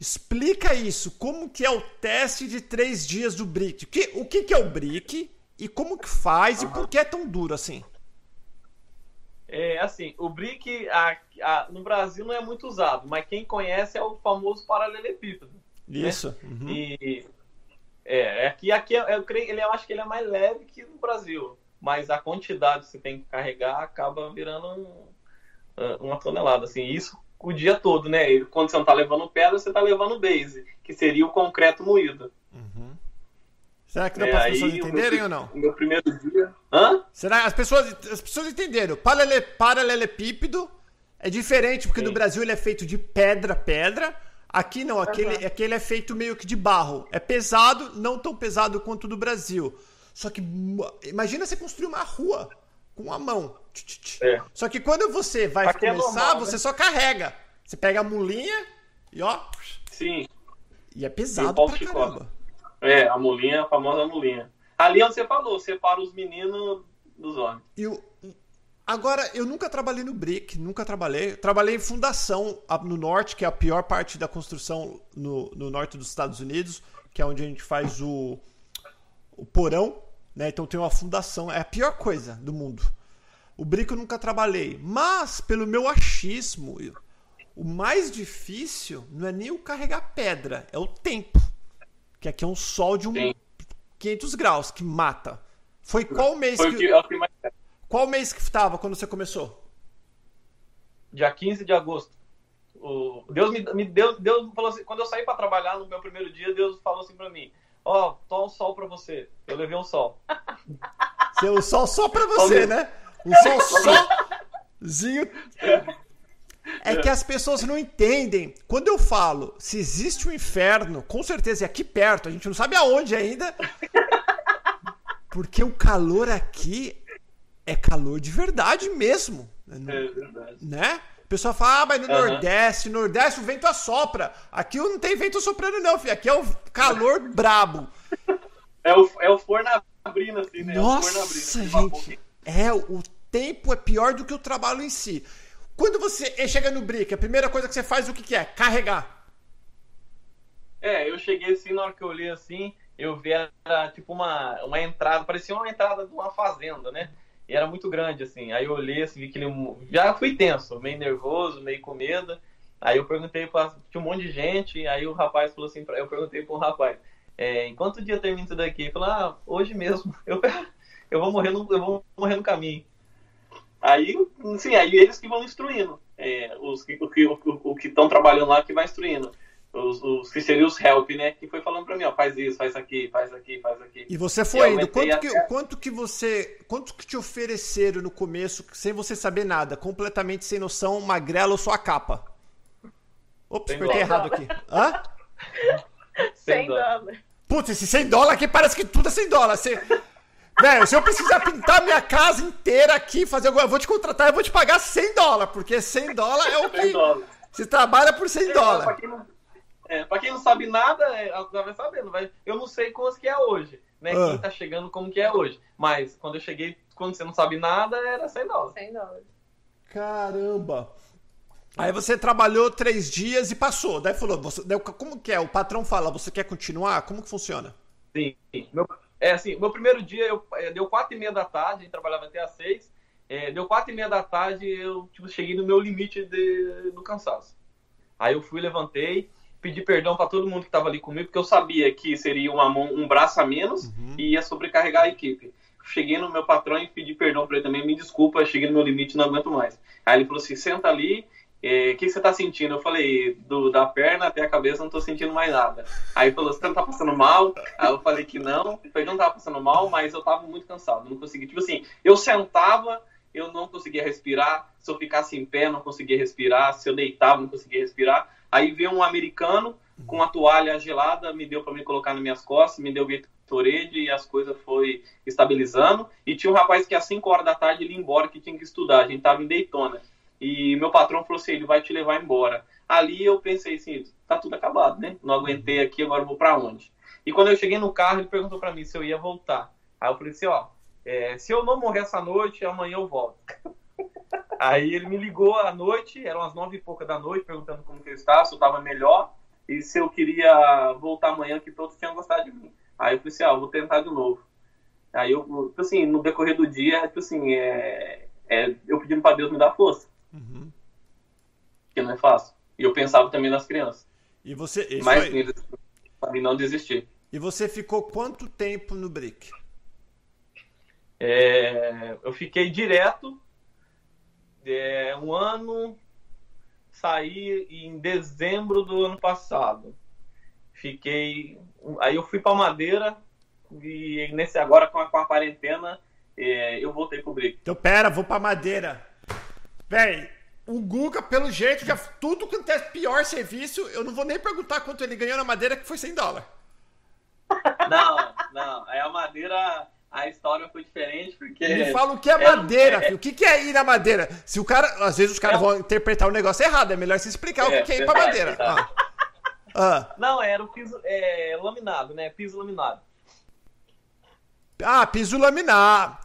Explica isso. Como que é o teste de três dias do brick? O que, o que, que é o brick e como que faz uhum. e por que é tão duro assim? É assim, o brick a, a, no Brasil não é muito usado, mas quem conhece é o famoso paralelepípedo. Né? Isso. Né? Uhum. E é, aqui, aqui eu creio, ele, eu acho que ele é mais leve que no Brasil, mas a quantidade que você tem que carregar acaba virando um, uma tonelada, assim, isso o dia todo, né? Quando você não tá levando pedra, você tá levando base, que seria o concreto moído. Uhum. Será que dá é, para as pessoas entenderem meu, ou não? O meu primeiro dia. Hã? Será as pessoas as pessoas entenderam? Paralele, paralelepípedo é diferente porque Sim. no Brasil ele é feito de pedra, pedra. Aqui não, aquele, uhum. aquele é feito meio que de barro. É pesado, não tão pesado quanto o do Brasil. Só que imagina você construir uma rua com a mão. É. Só que quando você vai Aqui é começar, é normal, você né? só carrega. Você pega a mulinha e ó. Sim. E é pesado e pra caramba. É, a mulinha, a famosa mulinha. Ali é onde você falou, separa os meninos dos homens. E o, Agora, eu nunca trabalhei no BRIC, nunca trabalhei. Trabalhei em fundação no norte, que é a pior parte da construção no, no norte dos Estados Unidos, que é onde a gente faz o, o porão, né? Então tem uma fundação, é a pior coisa do mundo. O BRIC eu nunca trabalhei, mas pelo meu achismo, o mais difícil não é nem o carregar pedra, é o tempo. Que aqui é um sol de um 500 graus que mata. Foi qual mês Foi que... Que qual mês que estava quando você começou? Dia 15 de agosto. O Deus me, me deu, Deus falou assim, quando eu saí para trabalhar no meu primeiro dia, Deus falou assim para mim: "Ó, oh, toma um sol para você". Eu levei um sol. Seu sol só para você, né? Um sol sózinho. É que as pessoas não entendem. Quando eu falo se existe um inferno, com certeza é aqui perto, a gente não sabe aonde ainda. Porque o calor aqui é calor de verdade mesmo. Né? É verdade. Né? O pessoal fala, ah, mas no uhum. Nordeste, no Nordeste o vento assopra. Aqui não tem vento soprando, não, filho. Aqui é o calor brabo. É o, é o forno abrindo, assim, né? Nossa, é gente. É, o tempo é pior do que o trabalho em si. Quando você chega no brick, a primeira coisa que você faz, o que, que é? Carregar. É, eu cheguei assim, na hora que eu olhei assim, eu vi era tipo uma, uma entrada, parecia uma entrada de uma fazenda, né? E era muito grande, assim. Aí eu olhei, assim, vi que ele. Já fui tenso, meio nervoso, meio com medo. Aí eu perguntei. Tinha um monte de gente, aí o rapaz falou assim, eu perguntei pro rapaz, é, em quanto dia termina isso daqui? Ele falou, ah, hoje mesmo. Eu, eu, vou, morrer no, eu vou morrer no caminho. Aí, sim, aí eles que vão instruindo. É, os que o, que estão trabalhando lá que vai instruindo os, os que seriam os help, né? Que foi falando para mim, ó, faz isso, faz aqui, faz aqui, faz aqui. E você foi indo. Quanto que, quanto que você. Quanto que te ofereceram no começo, sem você saber nada, completamente sem noção, magrelo ou sua capa? Ops, apertei errado aqui. Hã? 100 dólares. Putz, esse 100 dólares aqui parece que tudo é 100 dólares. Você... Velho, se eu precisar pintar minha casa inteira aqui, fazer alguma eu vou te contratar, eu vou te pagar 100 dólares, porque 100 dólares é o que. Você trabalha por 100 é, dólares. É, pra quem não sabe nada, é, vai sabendo. Vai, eu não sei como que é hoje, né? Ah. Quem tá chegando como que é hoje. Mas quando eu cheguei, quando você não sabe nada, era 100 dólares. 100 dólares. Caramba! Aí você trabalhou três dias e passou. Daí falou, você, daí, como que é? O patrão fala, você quer continuar? Como que funciona? Sim. Meu, é assim, meu primeiro dia eu, é, deu quatro e meia da tarde, a gente trabalhava até às seis. É, deu quatro e meia da tarde, eu tipo, cheguei no meu limite de, do cansaço. Aí eu fui, levantei, pedi perdão para todo mundo que estava ali comigo, porque eu sabia que seria uma mão, um braço a menos uhum. e ia sobrecarregar a equipe. Cheguei no meu patrão e pedi perdão para ele também, me desculpa, cheguei no meu limite, não aguento mais. Aí ele falou assim, senta ali é, o que você tá sentindo? Eu falei, do, da perna até a cabeça não tô sentindo mais nada. Aí falou, você não tá passando mal? Aí eu falei que não. Eu não tava passando mal, mas eu tava muito cansado. Não conseguia. Tipo assim, eu sentava, eu não conseguia respirar. Se eu ficasse em pé, não conseguia respirar. Se eu deitava, não conseguia respirar. Aí veio um americano com uma toalha gelada, me deu para me colocar nas minhas costas, me deu Gatorade e as coisas foi estabilizando. E tinha um rapaz que às 5 horas da tarde ele ia embora, que tinha que estudar. A gente tava em Daytona. E meu patrão falou assim: ele vai te levar embora. Ali eu pensei assim: tá tudo acabado, né? Não aguentei aqui, agora vou para onde? E quando eu cheguei no carro, ele perguntou para mim se eu ia voltar. Aí eu falei assim: ó, é, se eu não morrer essa noite, amanhã eu volto. Aí ele me ligou à noite, eram as nove e pouca da noite, perguntando como que eu estava, se eu estava melhor e se eu queria voltar amanhã, que todos tinham gostado de mim. Aí eu falei assim: ó, vou tentar de novo. Aí eu, tipo assim, no decorrer do dia, tipo assim, é, é eu pedindo para Deus me dar força. Uhum. Que não é fácil. E eu pensava também nas crianças. E você. Mas para mim não desistir. E você ficou quanto tempo no BRIC? É, eu fiquei direto é, um ano, saí em dezembro do ano passado. Fiquei. Aí eu fui para Madeira e nesse agora com a, com a quarentena é, eu voltei pro BRIC. Então pera, vou para Madeira. Véi, o Guga, pelo jeito, já tudo que é pior serviço, eu não vou nem perguntar quanto ele ganhou na madeira, que foi 100 dólares. Não, não. É a madeira, a história foi diferente, porque. Ele fala o que é, é madeira, é, filho. O que é ir na madeira? Se o cara. Às vezes os caras é, vão interpretar o negócio errado, é melhor se explicar o que é ir pra madeira. Ah. Ah. Não, era o piso é, laminado, né? Piso laminado. Ah, piso laminado.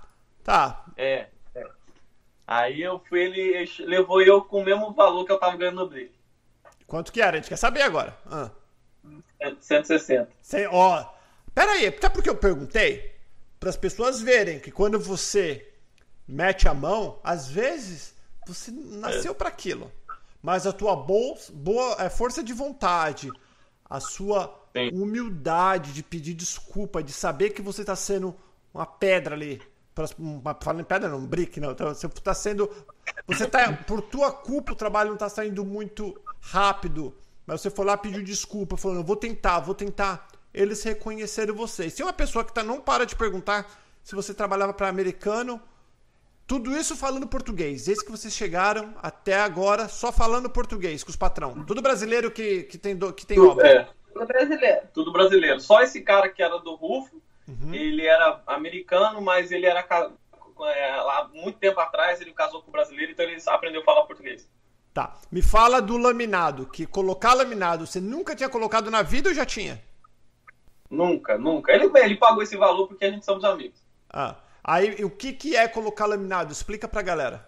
Tá. É. Aí eu fui, ele levou eu com o mesmo valor que eu tava ganhando no Blake. Quanto que era? A gente quer saber agora. Ah. 160. Sei, ó, pera aí, sabe por que eu perguntei? Para as pessoas verem que quando você mete a mão, às vezes você nasceu é. para aquilo. Mas a tua boa, boa é, força de vontade, a sua Sim. humildade de pedir desculpa, de saber que você está sendo uma pedra ali falando em pedra, não, brick, não. Então, você está sendo. Você tá. Por tua culpa, o trabalho não está saindo muito rápido. Mas você foi lá pediu desculpa, falando, eu vou tentar, vou tentar. Eles reconheceram você. Se é uma pessoa que tá, não para de perguntar se você trabalhava para americano, tudo isso falando português. Desde que vocês chegaram até agora, só falando português com os patrão. Tudo brasileiro que, que tem, do, que tem tudo, obra. É. Tudo brasileiro. Tudo brasileiro. Só esse cara que era do Rufo Uhum. Ele era americano, mas ele era é, lá muito tempo atrás ele casou com um brasileiro, então ele aprendeu a falar português. Tá. Me fala do laminado, que colocar laminado, você nunca tinha colocado na vida ou já tinha? Nunca, nunca. Ele, ele pagou esse valor porque a gente somos amigos. Ah. Aí, o que, que é colocar laminado? Explica pra galera.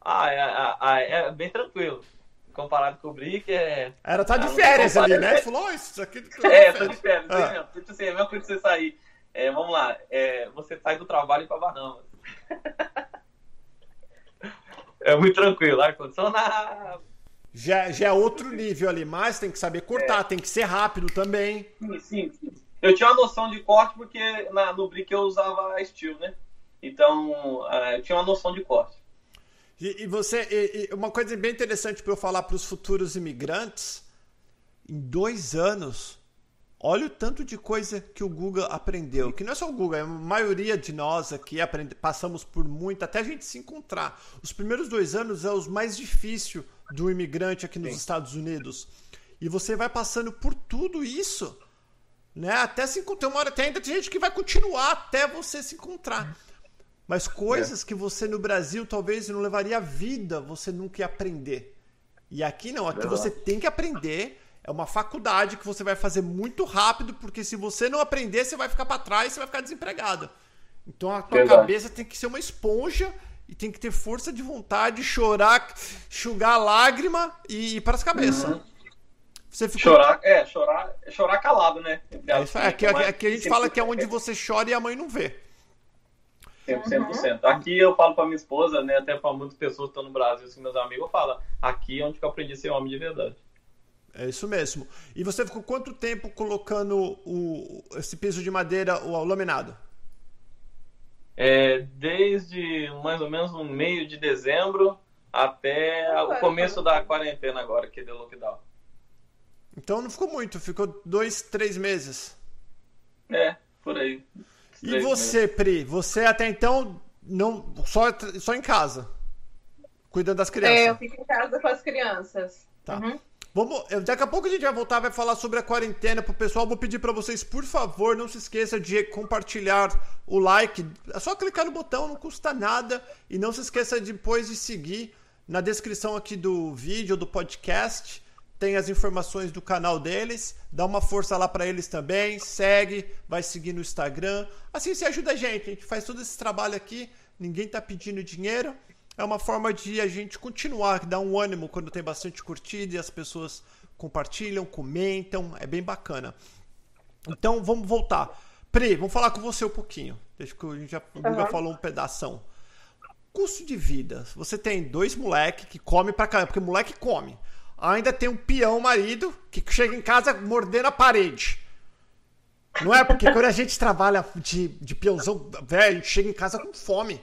Ah, é, é, é bem tranquilo comparado com o Brick, é. Era tá de férias ali, né? Falou, oh, isso aqui. Tá é, tô de férias, ah. mesmo. Tipo assim, é a mesma coisa que você sair. É, vamos lá, é, você sai do trabalho e pra Bahamas. é muito tranquilo, ar-condicionado. Já, já é outro nível ali, mas tem que saber cortar, é. tem que ser rápido também. Sim, sim, sim. Eu tinha uma noção de corte porque na, no Brick eu usava estilo, né? Então, uh, eu tinha uma noção de corte. E, e você, e, e uma coisa bem interessante para eu falar para os futuros imigrantes, em dois anos, olha o tanto de coisa que o Google aprendeu. Que não é só o Google, é a maioria de nós aqui aprende, passamos por muito até a gente se encontrar. Os primeiros dois anos é os mais difíceis do imigrante aqui nos Sim. Estados Unidos. E você vai passando por tudo isso, né? Até se encontrar. Uma hora até ainda tem gente que vai continuar até você se encontrar. Mas coisas é. que você no Brasil talvez não levaria a vida, você nunca ia aprender. E aqui não, aqui você tem que aprender. É uma faculdade que você vai fazer muito rápido, porque se você não aprender, você vai ficar para trás, você vai ficar desempregado. Então a tua Verdade. cabeça tem que ser uma esponja e tem que ter força de vontade, chorar, enxugar a lágrima e ir para as cabeças. Uhum. Você ficou... Chorar, é, chorar, chorar calado, né? É, isso, é, aqui, aqui, aqui a gente fala que é onde você chora e a mãe não vê. 100%. Uhum. Aqui eu falo pra minha esposa, né, até pra muitas pessoas que estão no Brasil, assim, meus amigos, eu falo, aqui é onde eu aprendi a ser homem de verdade. É isso mesmo. E você ficou quanto tempo colocando o, esse piso de madeira, o laminado? É, desde mais ou menos no meio de dezembro até o começo da quarentena agora, que deu lockdown. Então não ficou muito, ficou dois, três meses. É, por aí. E você, meses. Pri? Você até então não só, só em casa, cuidando das crianças? É, eu fico em casa com as crianças. Tá. Uhum. Vamos, daqui a pouco a gente vai voltar, vai falar sobre a quarentena pro pessoal. Vou pedir para vocês, por favor, não se esqueça de compartilhar o like. É só clicar no botão, não custa nada. E não se esqueça depois de seguir na descrição aqui do vídeo, do podcast. Tem as informações do canal deles. Dá uma força lá para eles também. Segue, vai seguir no Instagram. Assim você ajuda a gente. A gente faz todo esse trabalho aqui. Ninguém tá pedindo dinheiro é uma forma de a gente continuar, dar um ânimo quando tem bastante curtida e as pessoas compartilham, comentam, é bem bacana. Então vamos voltar. Pri, vamos falar com você um pouquinho. Deixa que a gente já, o Guga falou um pedação. Custo de vida. Você tem dois moleques que come pra caramba, porque moleque come. Ainda tem um peão marido que chega em casa mordendo a parede. Não é? Porque quando a gente trabalha de, de peãozão, velho, a gente chega em casa com fome.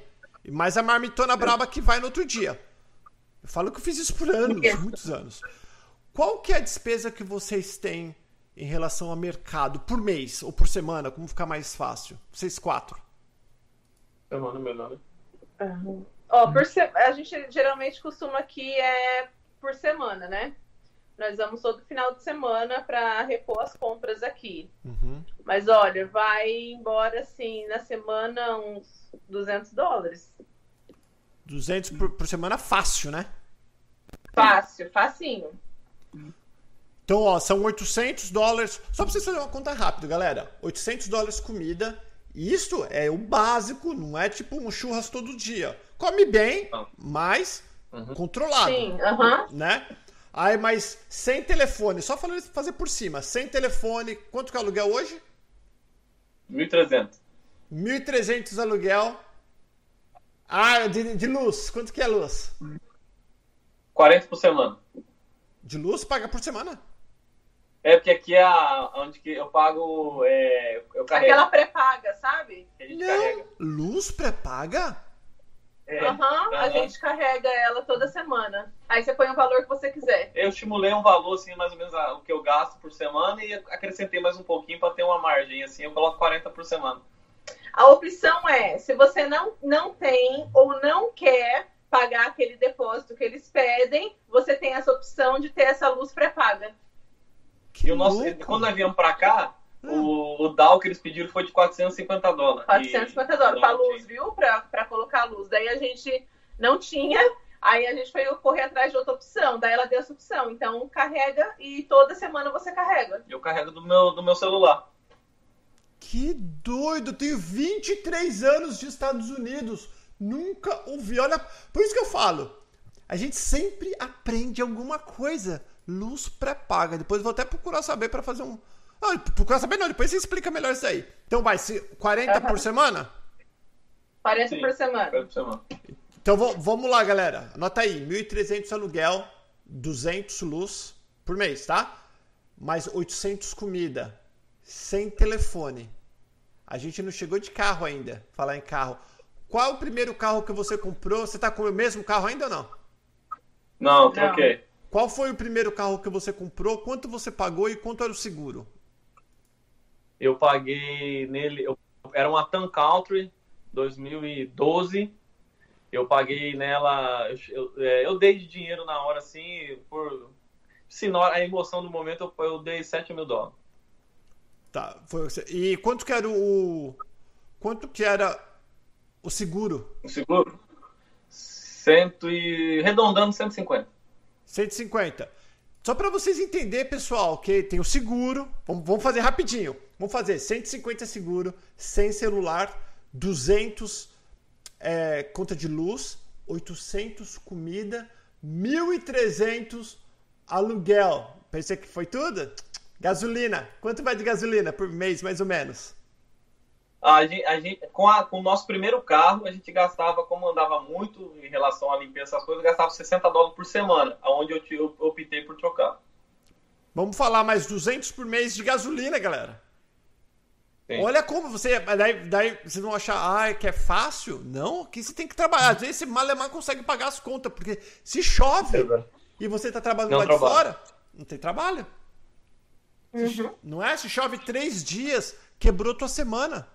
Mais a marmitona braba que vai no outro dia. Eu falo que eu fiz isso por anos, muitos anos. Qual que é a despesa que vocês têm em relação a mercado por mês ou por semana? Como ficar mais fácil? Vocês quatro. Semana melhor, né? Uhum. Ó, por se... A gente geralmente costuma aqui é por semana, né? Nós vamos todo final de semana para repor as compras aqui. Uhum. Mas olha, vai embora assim na semana uns 200 dólares. 200 por, por semana fácil, né? Fácil, facinho. Então, ó, são 800 dólares. Só pra vocês fazerem uma conta rápida, galera. 800 dólares comida. Isso é o básico, não é tipo um churras todo dia. Come bem, mas uhum. controlado. Sim, aham. Uhum. Né? Aí, mas sem telefone, só falando fazer por cima. Sem telefone, quanto que é o aluguel hoje? 1.300. 1.300 aluguel. Ah, de, de luz. Quanto que é luz? 40 por semana. De luz paga por semana? É, porque aqui é a, onde que eu pago. É, eu carrego. Aquela pré-paga, sabe? A gente Não. carrega. Luz pré-paga? É. Aham, uhum, a gente carrega ela toda semana. Aí você põe o valor que você quiser. Eu estimulei um valor, assim, mais ou menos o que eu gasto por semana e acrescentei mais um pouquinho para ter uma margem, assim, eu coloco 40 por semana. A opção é, se você não, não tem ou não quer pagar aquele depósito que eles pedem, você tem essa opção de ter essa luz pré-paga. E o nosso, quando nós viemos para cá, hum. o, o DAO que eles pediram foi de 450 dólares. 450 dólares para luz, viu? Para colocar a luz. Daí a gente não tinha, aí a gente foi correr atrás de outra opção. Daí ela deu essa opção. Então carrega e toda semana você carrega. Eu carrego do meu, do meu celular. Que doido! Eu tenho 23 anos de Estados Unidos. Nunca ouvi. Olha, por isso que eu falo. A gente sempre aprende alguma coisa. Luz pré-paga. Depois eu vou até procurar saber para fazer um. Ah, procurar saber não, depois você explica melhor isso aí. Então vai, se 40 uhum. por semana? 40 Sim, por semana. 40 por semana. Então vamos lá, galera. Anota aí: 1.300 aluguel, 200 luz por mês, tá? Mais 800 comida sem telefone. A gente não chegou de carro ainda, falar em carro. Qual o primeiro carro que você comprou? Você está com o mesmo carro ainda ou não? Não, troquei. Qual foi o primeiro carro que você comprou? Quanto você pagou e quanto era o seguro? Eu paguei nele, eu, era uma Tan Country 2012. Eu paguei nela, eu, eu, é, eu dei de dinheiro na hora assim, por se a emoção do momento eu, eu dei 7 mil dólares. Tá, foi E quanto que era o quanto que era o seguro? O seguro? Cento e redondando 150. 150. Só para vocês entenderem, pessoal, que tem o seguro. Vamos, vamos fazer rapidinho. Vamos fazer 150 seguro, sem celular, 200 é, conta de luz, 800 comida, 1.300 aluguel. Pensei que foi tudo? Gasolina. Quanto vai de gasolina por mês, mais ou menos? A gente, a gente, com, a, com o nosso primeiro carro, a gente gastava, como andava muito em relação à limpeza, essas coisas, gastava 60 dólares por semana, aonde eu, eu, eu optei por trocar. Vamos falar mais 200 por mês de gasolina, galera. Sim. Olha como você. Daí, daí vocês vão achar ah, que é fácil. Não, que você tem que trabalhar. Às vezes esse malemar consegue pagar as contas, porque se chove é e você está trabalhando não lá de fora, não tem trabalho. Uhum. Não é? Se chove três dias, quebrou tua semana.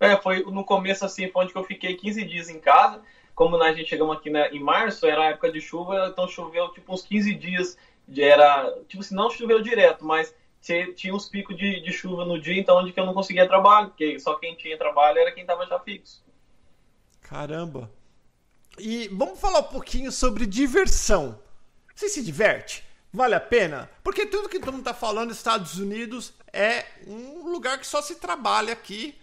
É, foi no começo assim, foi onde eu fiquei 15 dias em casa. Como a gente chegamos aqui né, em março, era época de chuva, então choveu tipo uns 15 dias. Era, tipo assim, não choveu direto, mas tinha uns picos de, de chuva no dia, então onde que eu não conseguia trabalho, porque só quem tinha trabalho era quem estava já fixo. Caramba. E vamos falar um pouquinho sobre diversão. Você se diverte? Vale a pena? Porque tudo que todo mundo está falando, Estados Unidos é um lugar que só se trabalha aqui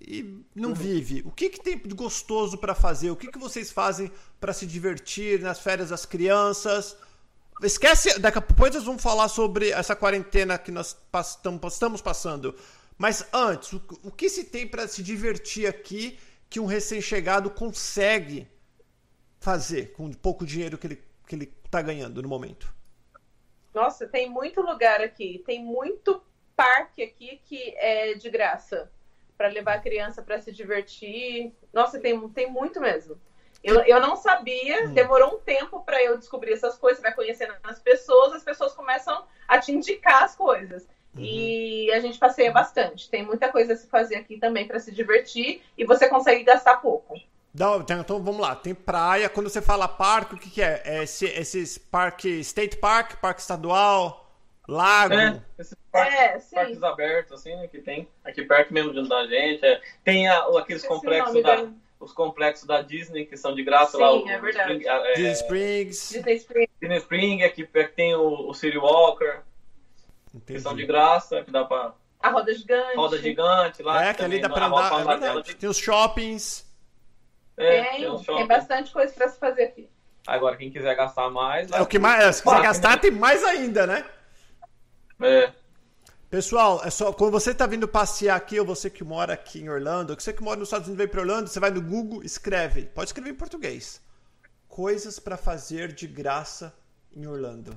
e não uhum. vive. O que, que tem de gostoso para fazer? O que, que vocês fazem para se divertir nas férias das crianças? Esquece, daqui a pouco nós vamos falar sobre essa quarentena que nós estamos passando. Mas antes, o, o que se tem para se divertir aqui que um recém-chegado consegue fazer com o pouco dinheiro que ele que ele está ganhando no momento? Nossa, tem muito lugar aqui, tem muito parque aqui que é de graça para levar a criança para se divertir. Nossa, tem, tem muito mesmo. Eu, eu não sabia, hum. demorou um tempo para eu descobrir essas coisas, vai conhecendo as pessoas, as pessoas começam a te indicar as coisas. Uhum. E a gente passeia bastante. Tem muita coisa a se fazer aqui também para se divertir e você consegue gastar pouco. Não, então vamos lá, tem praia. Quando você fala parque, o que, que é? é esse, esses parque, State Park, parque estadual, lago? É, esses parques, é, parques abertos, assim, né, que tem aqui perto mesmo de da gente. É, tem a, aqueles complexos da os complexos da Disney, que são de graça Sim, lá. O, é verdade. Spring, é, Disney Springs. Disney Springs. Disney Spring, aqui tem o, o City Walker, Entendi. que são de graça, que dá pra... A roda gigante. Roda gigante lá. É, que ali dá pra andar. É de... Tem os shoppings. É, tem, tem, shopping. tem bastante coisa pra se fazer aqui. Agora, quem quiser gastar mais... É o que mais... Se quiser gastar, tem mais ainda, né? É. Pessoal, é só quando você está vindo passear aqui, ou você que mora aqui em Orlando, ou você que mora nos Estados Unidos vem para Orlando, você vai no Google, escreve. Pode escrever em português. Coisas para fazer de graça em Orlando.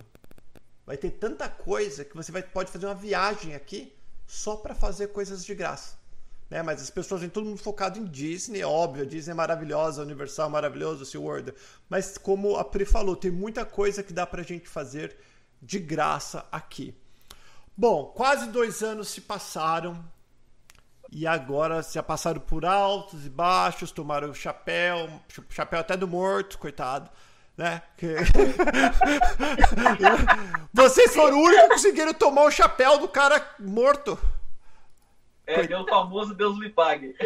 Vai ter tanta coisa que você vai, pode fazer uma viagem aqui só para fazer coisas de graça. Né? Mas as pessoas vêm todo mundo focado em Disney, óbvio, Disney é maravilhosa, Universal é maravilhosa, o SeaWorld. Mas como a Pri falou, tem muita coisa que dá pra gente fazer de graça aqui. Bom, quase dois anos se passaram e agora já passaram por altos e baixos, tomaram o chapéu, chapéu até do morto, coitado. Né? Que... Vocês foram o único que conseguiram tomar o chapéu do cara morto. É, é o famoso Deus me pague.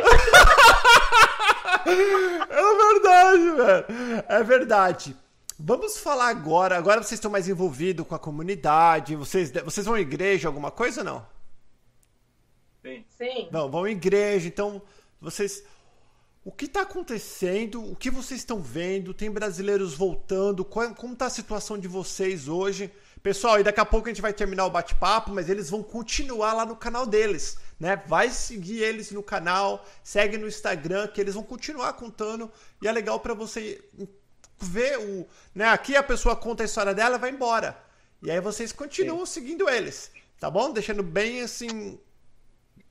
é verdade, velho. É verdade. Vamos falar agora. Agora vocês estão mais envolvidos com a comunidade. Vocês, vocês vão à igreja, alguma coisa ou não? Sim. Sim. Não, vão à igreja. Então, vocês. O que está acontecendo? O que vocês estão vendo? Tem brasileiros voltando? Qual, como está a situação de vocês hoje? Pessoal, e daqui a pouco a gente vai terminar o bate-papo, mas eles vão continuar lá no canal deles, né? Vai seguir eles no canal, segue no Instagram, que eles vão continuar contando e é legal para você vê o. Né, aqui a pessoa conta a história dela vai embora. E aí vocês continuam Sim. seguindo eles. Tá bom? Deixando bem assim.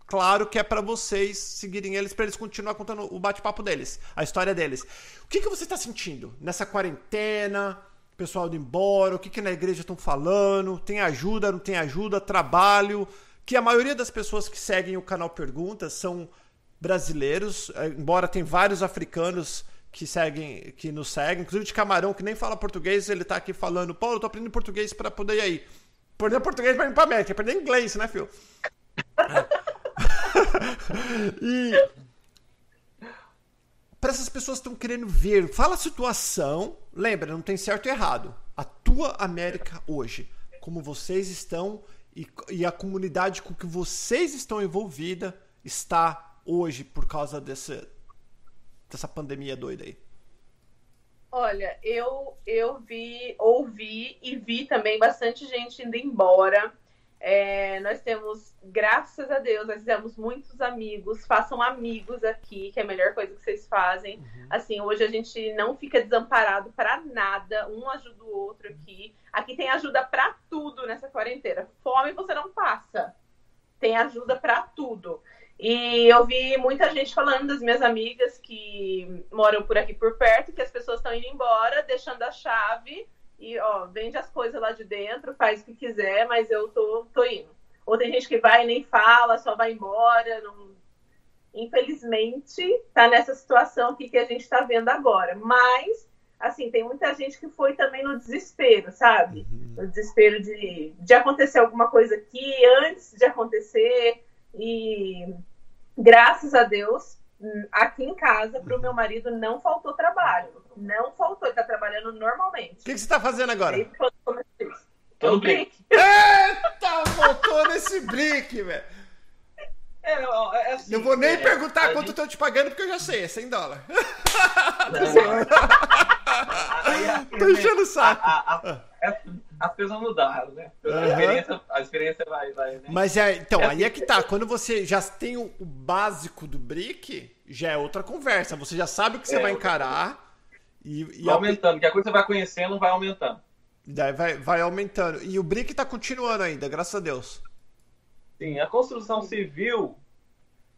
Claro que é para vocês seguirem eles, para eles continuar contando o bate-papo deles, a história deles. O que, que você está sentindo nessa quarentena? Pessoal indo embora, o que, que na igreja estão falando? Tem ajuda, não tem ajuda? Trabalho? Que a maioria das pessoas que seguem o canal Perguntas são brasileiros, eh, embora tem vários africanos que seguem, que nos seguem, inclusive de Camarão, que nem fala português, ele tá aqui falando, Paulo, eu tô aprendendo português para poder ir aí. Aprender português para ir pra América, aprender inglês, né, filho? e para essas pessoas que estão querendo ver, fala a situação, lembra, não tem certo e errado. A tua América hoje, como vocês estão e, e a comunidade com que vocês estão envolvida está hoje por causa desse, dessa pandemia doida aí? Olha, eu, eu vi, ouvi e vi também bastante gente indo embora. É, nós temos, graças a Deus, nós fizemos muitos amigos. Façam amigos aqui, que é a melhor coisa que vocês fazem. Uhum. Assim, hoje a gente não fica desamparado para nada. Um ajuda o outro aqui. Aqui tem ajuda para tudo nessa quarentena. Fome você não passa. Tem ajuda para tudo. E eu vi muita gente falando das minhas amigas que moram por aqui por perto, que as pessoas estão indo embora, deixando a chave e, ó, vende as coisas lá de dentro, faz o que quiser, mas eu tô, tô indo. Ou tem gente que vai e nem fala, só vai embora. Não... Infelizmente, tá nessa situação aqui que a gente tá vendo agora. Mas, assim, tem muita gente que foi também no desespero, sabe? Uhum. No desespero de, de acontecer alguma coisa aqui antes de acontecer e graças a Deus, aqui em casa, para o meu marido não faltou trabalho. Não faltou, ele está trabalhando normalmente. O que, que, você está fazendo agora? Tô no Blick. Eita, voltou nesse Blick, velho. É, é assim, não vou nem é, perguntar quanto gente... eu tô te pagando, porque eu já sei, é 100 dólares. tô enchendo o saco. A, a, a, as coisas mudaram, né? Uhum. A, experiência, a experiência vai, vai né? Mas é, então, é aí assim, é que tá. Quando você já tem o, o, básico do brick, já é outra conversa. Você já sabe o que você é, vai encarar. E, e vai aumentando, que a coisa você vai conhecendo, vai aumentando. Daí vai, vai aumentando. E o brick tá continuando ainda, graças a Deus. Sim, a construção civil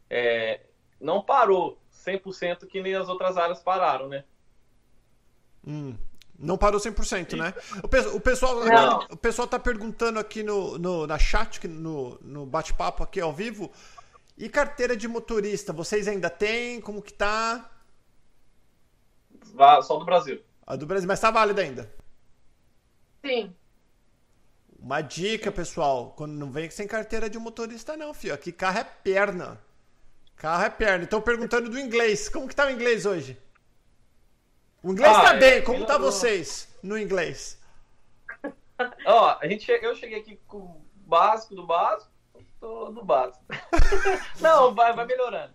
é, não parou 100% que nem as outras áreas pararam, né? Hum, não parou 100%, Sim. né? O, o pessoal o pessoal tá perguntando aqui no, no na chat, no, no bate-papo aqui ao vivo, e carteira de motorista, vocês ainda têm? Como que tá? Só do Brasil. A do Brasil, mas tá válida ainda? Sim. Uma dica, pessoal, quando não vem sem carteira de motorista não, filho. Aqui carro é perna. Carro é perna. Então perguntando do inglês. Como que tá o inglês hoje? O inglês ah, tá é, bem, como tá vocês no inglês? Ó, a gente, eu cheguei aqui com o básico do básico, tô do básico. Não, vai, vai melhorando.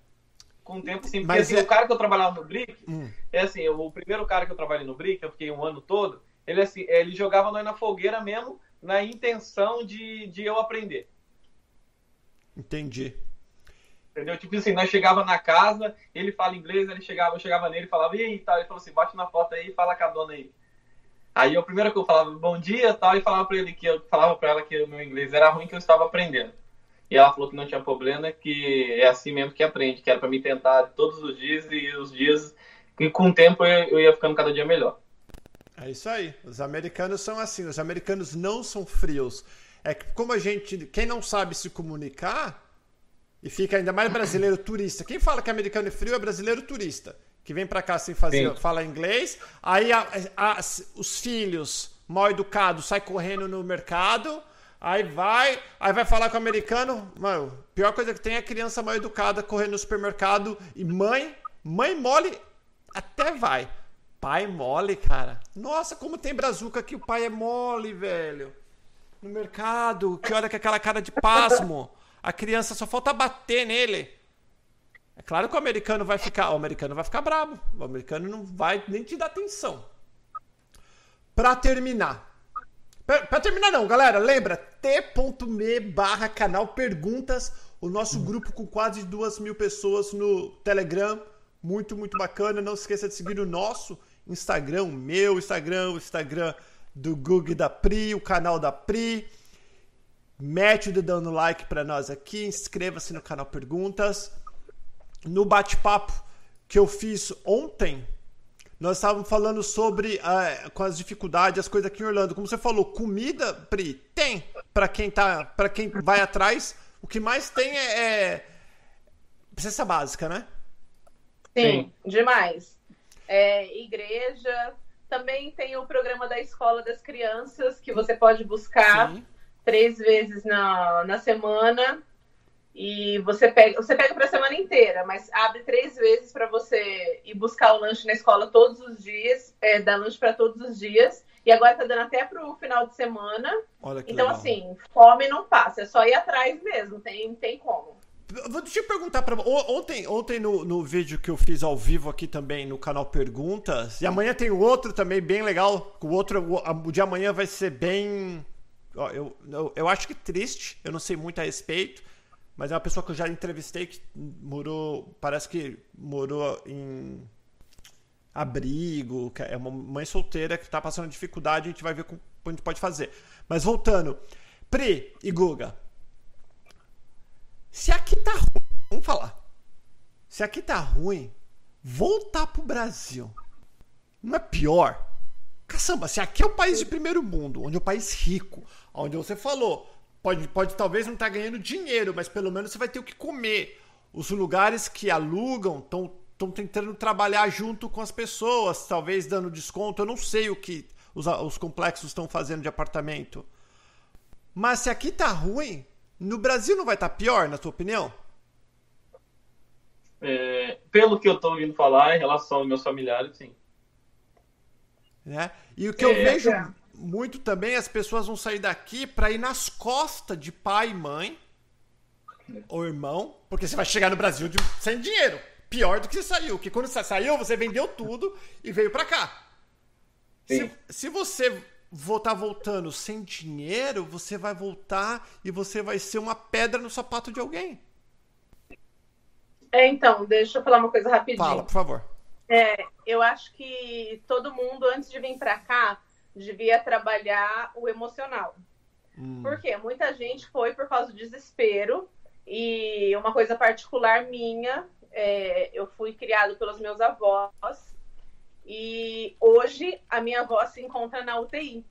Com o tempo, sim. Porque Mas assim, é... o cara que eu trabalhava no Brick, hum. é assim, o primeiro cara que eu trabalhei no Brick, eu fiquei um ano todo, ele assim, ele jogava nós na fogueira mesmo, na intenção de, de eu aprender. Entendi. Entendeu? Tipo assim, nós chegava na casa, ele fala inglês, ele chegava, eu chegava nele e falava, e aí, tal. Ele falou assim, bate na foto aí e fala com a dona aí. Aí o primeiro que eu falava bom dia tal, e falava para ele que eu falava para ela que o meu inglês era ruim, que eu estava aprendendo. E ela falou que não tinha problema, que é assim mesmo que aprende, que era para me tentar todos os dias e os dias, e com o tempo eu, eu ia ficando cada dia melhor. É isso aí. Os americanos são assim, os americanos não são frios. É que como a gente, quem não sabe se comunicar, e fica ainda mais brasileiro turista. Quem fala que americano é frio é brasileiro turista. Que vem para cá sem fazer, Sim. fala inglês. Aí a, a, os filhos mal educados saem correndo no mercado. Aí vai, aí vai falar com o americano. Mano, pior coisa que tem é criança mal educada correndo no supermercado. E mãe, mãe mole até vai. Pai mole, cara. Nossa, como tem brazuca que o pai é mole, velho. No mercado, que olha com aquela cara de pasmo. A criança só falta bater nele. É claro que o americano vai ficar. O americano vai ficar bravo. O americano não vai nem te dar atenção. Pra terminar. Pra terminar, não, galera. Lembra? t.me barra canal Perguntas. O nosso grupo com quase duas mil pessoas no Telegram. Muito, muito bacana. Não esqueça de seguir o nosso Instagram, o meu Instagram, o Instagram do Google da Pri, o canal da Pri. Mete o dedão no like para nós aqui, inscreva-se no canal Perguntas. No bate-papo que eu fiz ontem, nós estávamos falando sobre uh, com as dificuldades, as coisas aqui em Orlando. Como você falou, comida, Pri, tem para quem tá, para quem vai atrás. O que mais tem é, é presença básica, né? Sim, Sim. demais. É, igreja, também tem o programa da escola das crianças que você pode buscar. Sim três vezes na, na semana e você pega você pega para a semana inteira, mas abre três vezes para você ir buscar o lanche na escola todos os dias, é, dar lanche para todos os dias. E agora tá dando até pro final de semana. então, legal. assim, fome não passa, é só ir atrás mesmo, tem, tem como. Deixa eu perguntar para ontem, ontem no, no vídeo que eu fiz ao vivo aqui também no canal Perguntas, e amanhã tem outro também bem legal. O outro, o, o de amanhã vai ser bem, eu, eu, eu acho que triste. Eu não sei muito a respeito, mas é uma pessoa que eu já entrevistei que morou, parece que morou em abrigo, é uma mãe solteira que está passando dificuldade. A gente vai ver como a gente pode fazer. Mas voltando, Pri e Guga, se aqui tá ruim, vamos falar. Se aqui tá ruim, voltar pro Brasil não é pior? Caçamba, se aqui é o país de primeiro mundo, onde é o país rico, onde você falou, pode, pode talvez não estar tá ganhando dinheiro, mas pelo menos você vai ter o que comer. Os lugares que alugam estão tentando trabalhar junto com as pessoas, talvez dando desconto. Eu não sei o que os, os complexos estão fazendo de apartamento. Mas se aqui tá ruim, no Brasil não vai estar tá pior, na tua opinião? É, pelo que eu estou ouvindo falar em relação aos meus familiares, sim. É? E o que eu é, vejo é. Muito também, as pessoas vão sair daqui para ir nas costas de pai e mãe é. ou irmão, porque você vai chegar no Brasil de, sem dinheiro. Pior do que você saiu, porque quando você saiu, você vendeu tudo e veio para cá. Se, se, você voltar voltando sem dinheiro, você vai voltar e você vai ser uma pedra no sapato de alguém. É, então, deixa eu falar uma coisa rapidinho. Fala, por favor. É, eu acho que todo mundo, antes de vir para cá, devia trabalhar o emocional. Hum. Porque muita gente foi por causa do desespero. E uma coisa particular minha, é, eu fui criado pelos meus avós e hoje a minha avó se encontra na UTI.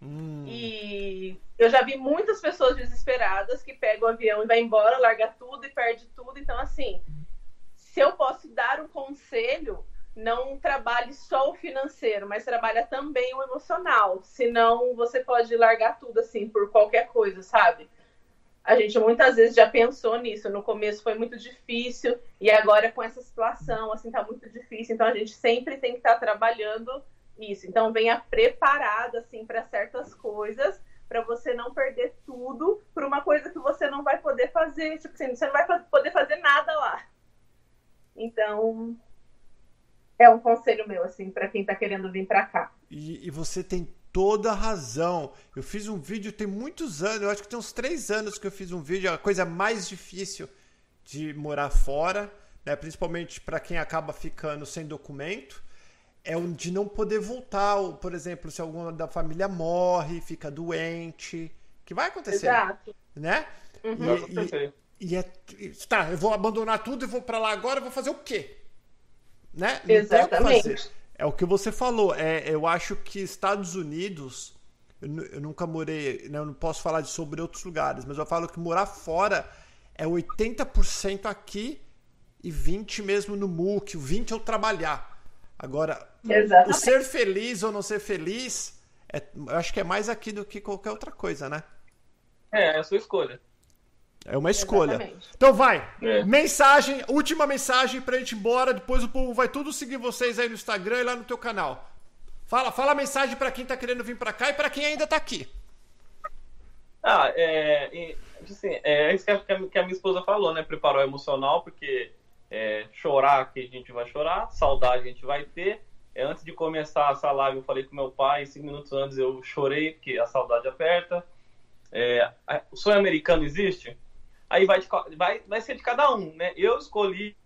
Hum. E eu já vi muitas pessoas desesperadas que pegam o avião e vai embora, larga tudo e perde tudo. Então, assim, se eu posso dar um conselho, não trabalhe só o financeiro, mas trabalha também o emocional. Senão você pode largar tudo assim por qualquer coisa, sabe? a gente muitas vezes já pensou nisso. No começo foi muito difícil e agora com essa situação, assim, tá muito difícil. Então a gente sempre tem que estar tá trabalhando isso. Então venha preparado assim para certas coisas, para você não perder tudo por uma coisa que você não vai poder fazer, tipo assim, você não vai poder fazer nada lá. Então, é um conselho meu assim para quem está querendo vir para cá. E, e você tem toda razão. Eu fiz um vídeo tem muitos anos, eu acho que tem uns três anos que eu fiz um vídeo, a coisa mais difícil de morar fora, né, principalmente para quem acaba ficando sem documento, é o de não poder voltar. Por exemplo, se alguma da família morre, fica doente, que vai acontecer. Exato. Né? Uhum. E, e, e, é, tá, eu vou abandonar tudo e vou para lá agora, vou fazer o quê? Né? Exatamente. É o que você falou. É, eu acho que Estados Unidos. Eu, eu nunca morei. Né, eu não posso falar sobre outros lugares, mas eu falo que morar fora é 80% aqui e 20% mesmo no MOOC. O 20% é o trabalhar. Agora, Exatamente. o ser feliz ou não ser feliz, é, eu acho que é mais aqui do que qualquer outra coisa, né? É, é a sua escolha. É uma escolha. Exatamente. Então vai. É. Mensagem, última mensagem pra gente ir embora. Depois o povo vai tudo seguir vocês aí no Instagram e lá no teu canal. Fala, fala a mensagem para quem tá querendo vir para cá e para quem ainda tá aqui. Ah, é, assim, é isso que a, que a, minha esposa falou, né? Preparar o emocional, porque é, chorar que a gente vai chorar, saudade a gente vai ter. É, antes de começar essa live, eu falei com meu pai, cinco minutos antes eu chorei, porque a saudade aperta. É, o sonho americano existe? Aí vai, de, vai, vai ser de cada um, né? Eu escolhi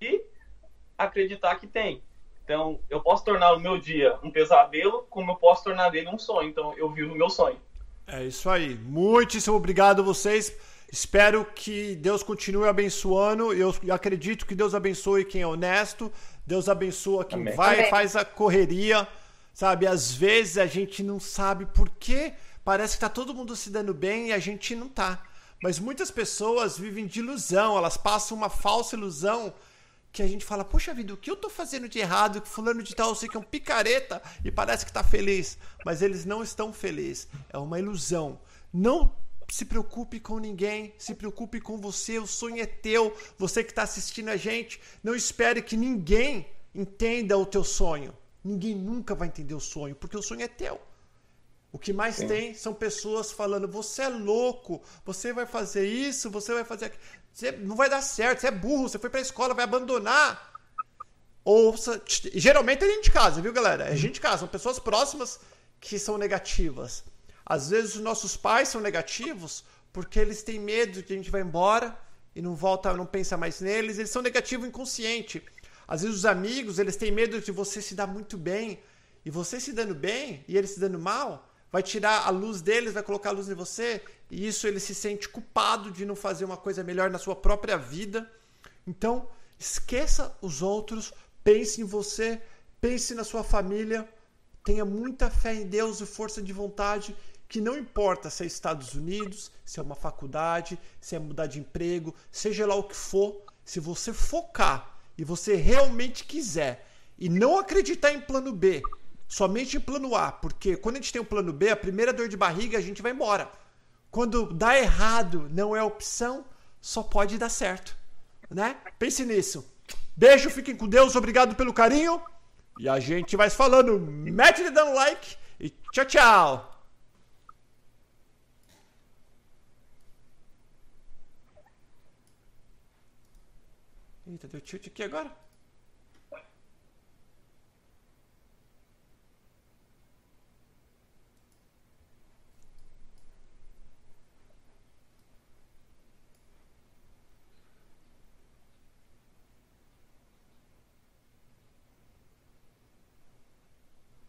acreditar que tem. Então, eu posso tornar o meu dia um pesadelo, como eu posso tornar dele um sonho. Então, eu vivo o meu sonho. É isso aí. Muitíssimo obrigado a vocês. Espero que Deus continue abençoando. Eu acredito que Deus abençoe quem é honesto. Deus abençoa quem Amém. vai e faz a correria. Sabe, às vezes a gente não sabe por quê. Parece que tá todo mundo se dando bem e a gente não tá. Mas muitas pessoas vivem de ilusão, elas passam uma falsa ilusão que a gente fala, poxa vida, o que eu tô fazendo de errado? Que fulano de tal, eu sei que é um picareta e parece que tá feliz. Mas eles não estão felizes. É uma ilusão. Não se preocupe com ninguém, se preocupe com você, o sonho é teu. Você que está assistindo a gente, não espere que ninguém entenda o teu sonho. Ninguém nunca vai entender o sonho, porque o sonho é teu. O que mais Sim. tem são pessoas falando: você é louco, você vai fazer isso, você vai fazer aquilo. Você não vai dar certo, você é burro, você foi pra escola, vai abandonar. Ouça. Geralmente é gente de casa, viu, galera? É gente de casa, são pessoas próximas que são negativas. Às vezes os nossos pais são negativos porque eles têm medo que a gente vai embora e não volta, não pensa mais neles. Eles são negativos inconsciente. Às vezes os amigos, eles têm medo de você se dar muito bem. E você se dando bem e eles se dando mal, vai tirar a luz deles, vai colocar a luz em você. E isso ele se sente culpado de não fazer uma coisa melhor na sua própria vida. Então, esqueça os outros, pense em você, pense na sua família. Tenha muita fé em Deus e força de vontade que não importa se é Estados Unidos, se é uma faculdade, se é mudar de emprego, seja lá o que for, se você focar e você realmente quiser e não acreditar em plano B, somente em plano A, porque quando a gente tem o um plano B, a primeira dor de barriga a gente vai embora. Quando dá errado, não é opção, só pode dar certo, né? Pense nisso. Beijo, fiquem com Deus, obrigado pelo carinho. E a gente vai falando. Mete ele dando like e tchau, tchau. Eita, deu tilt aqui agora?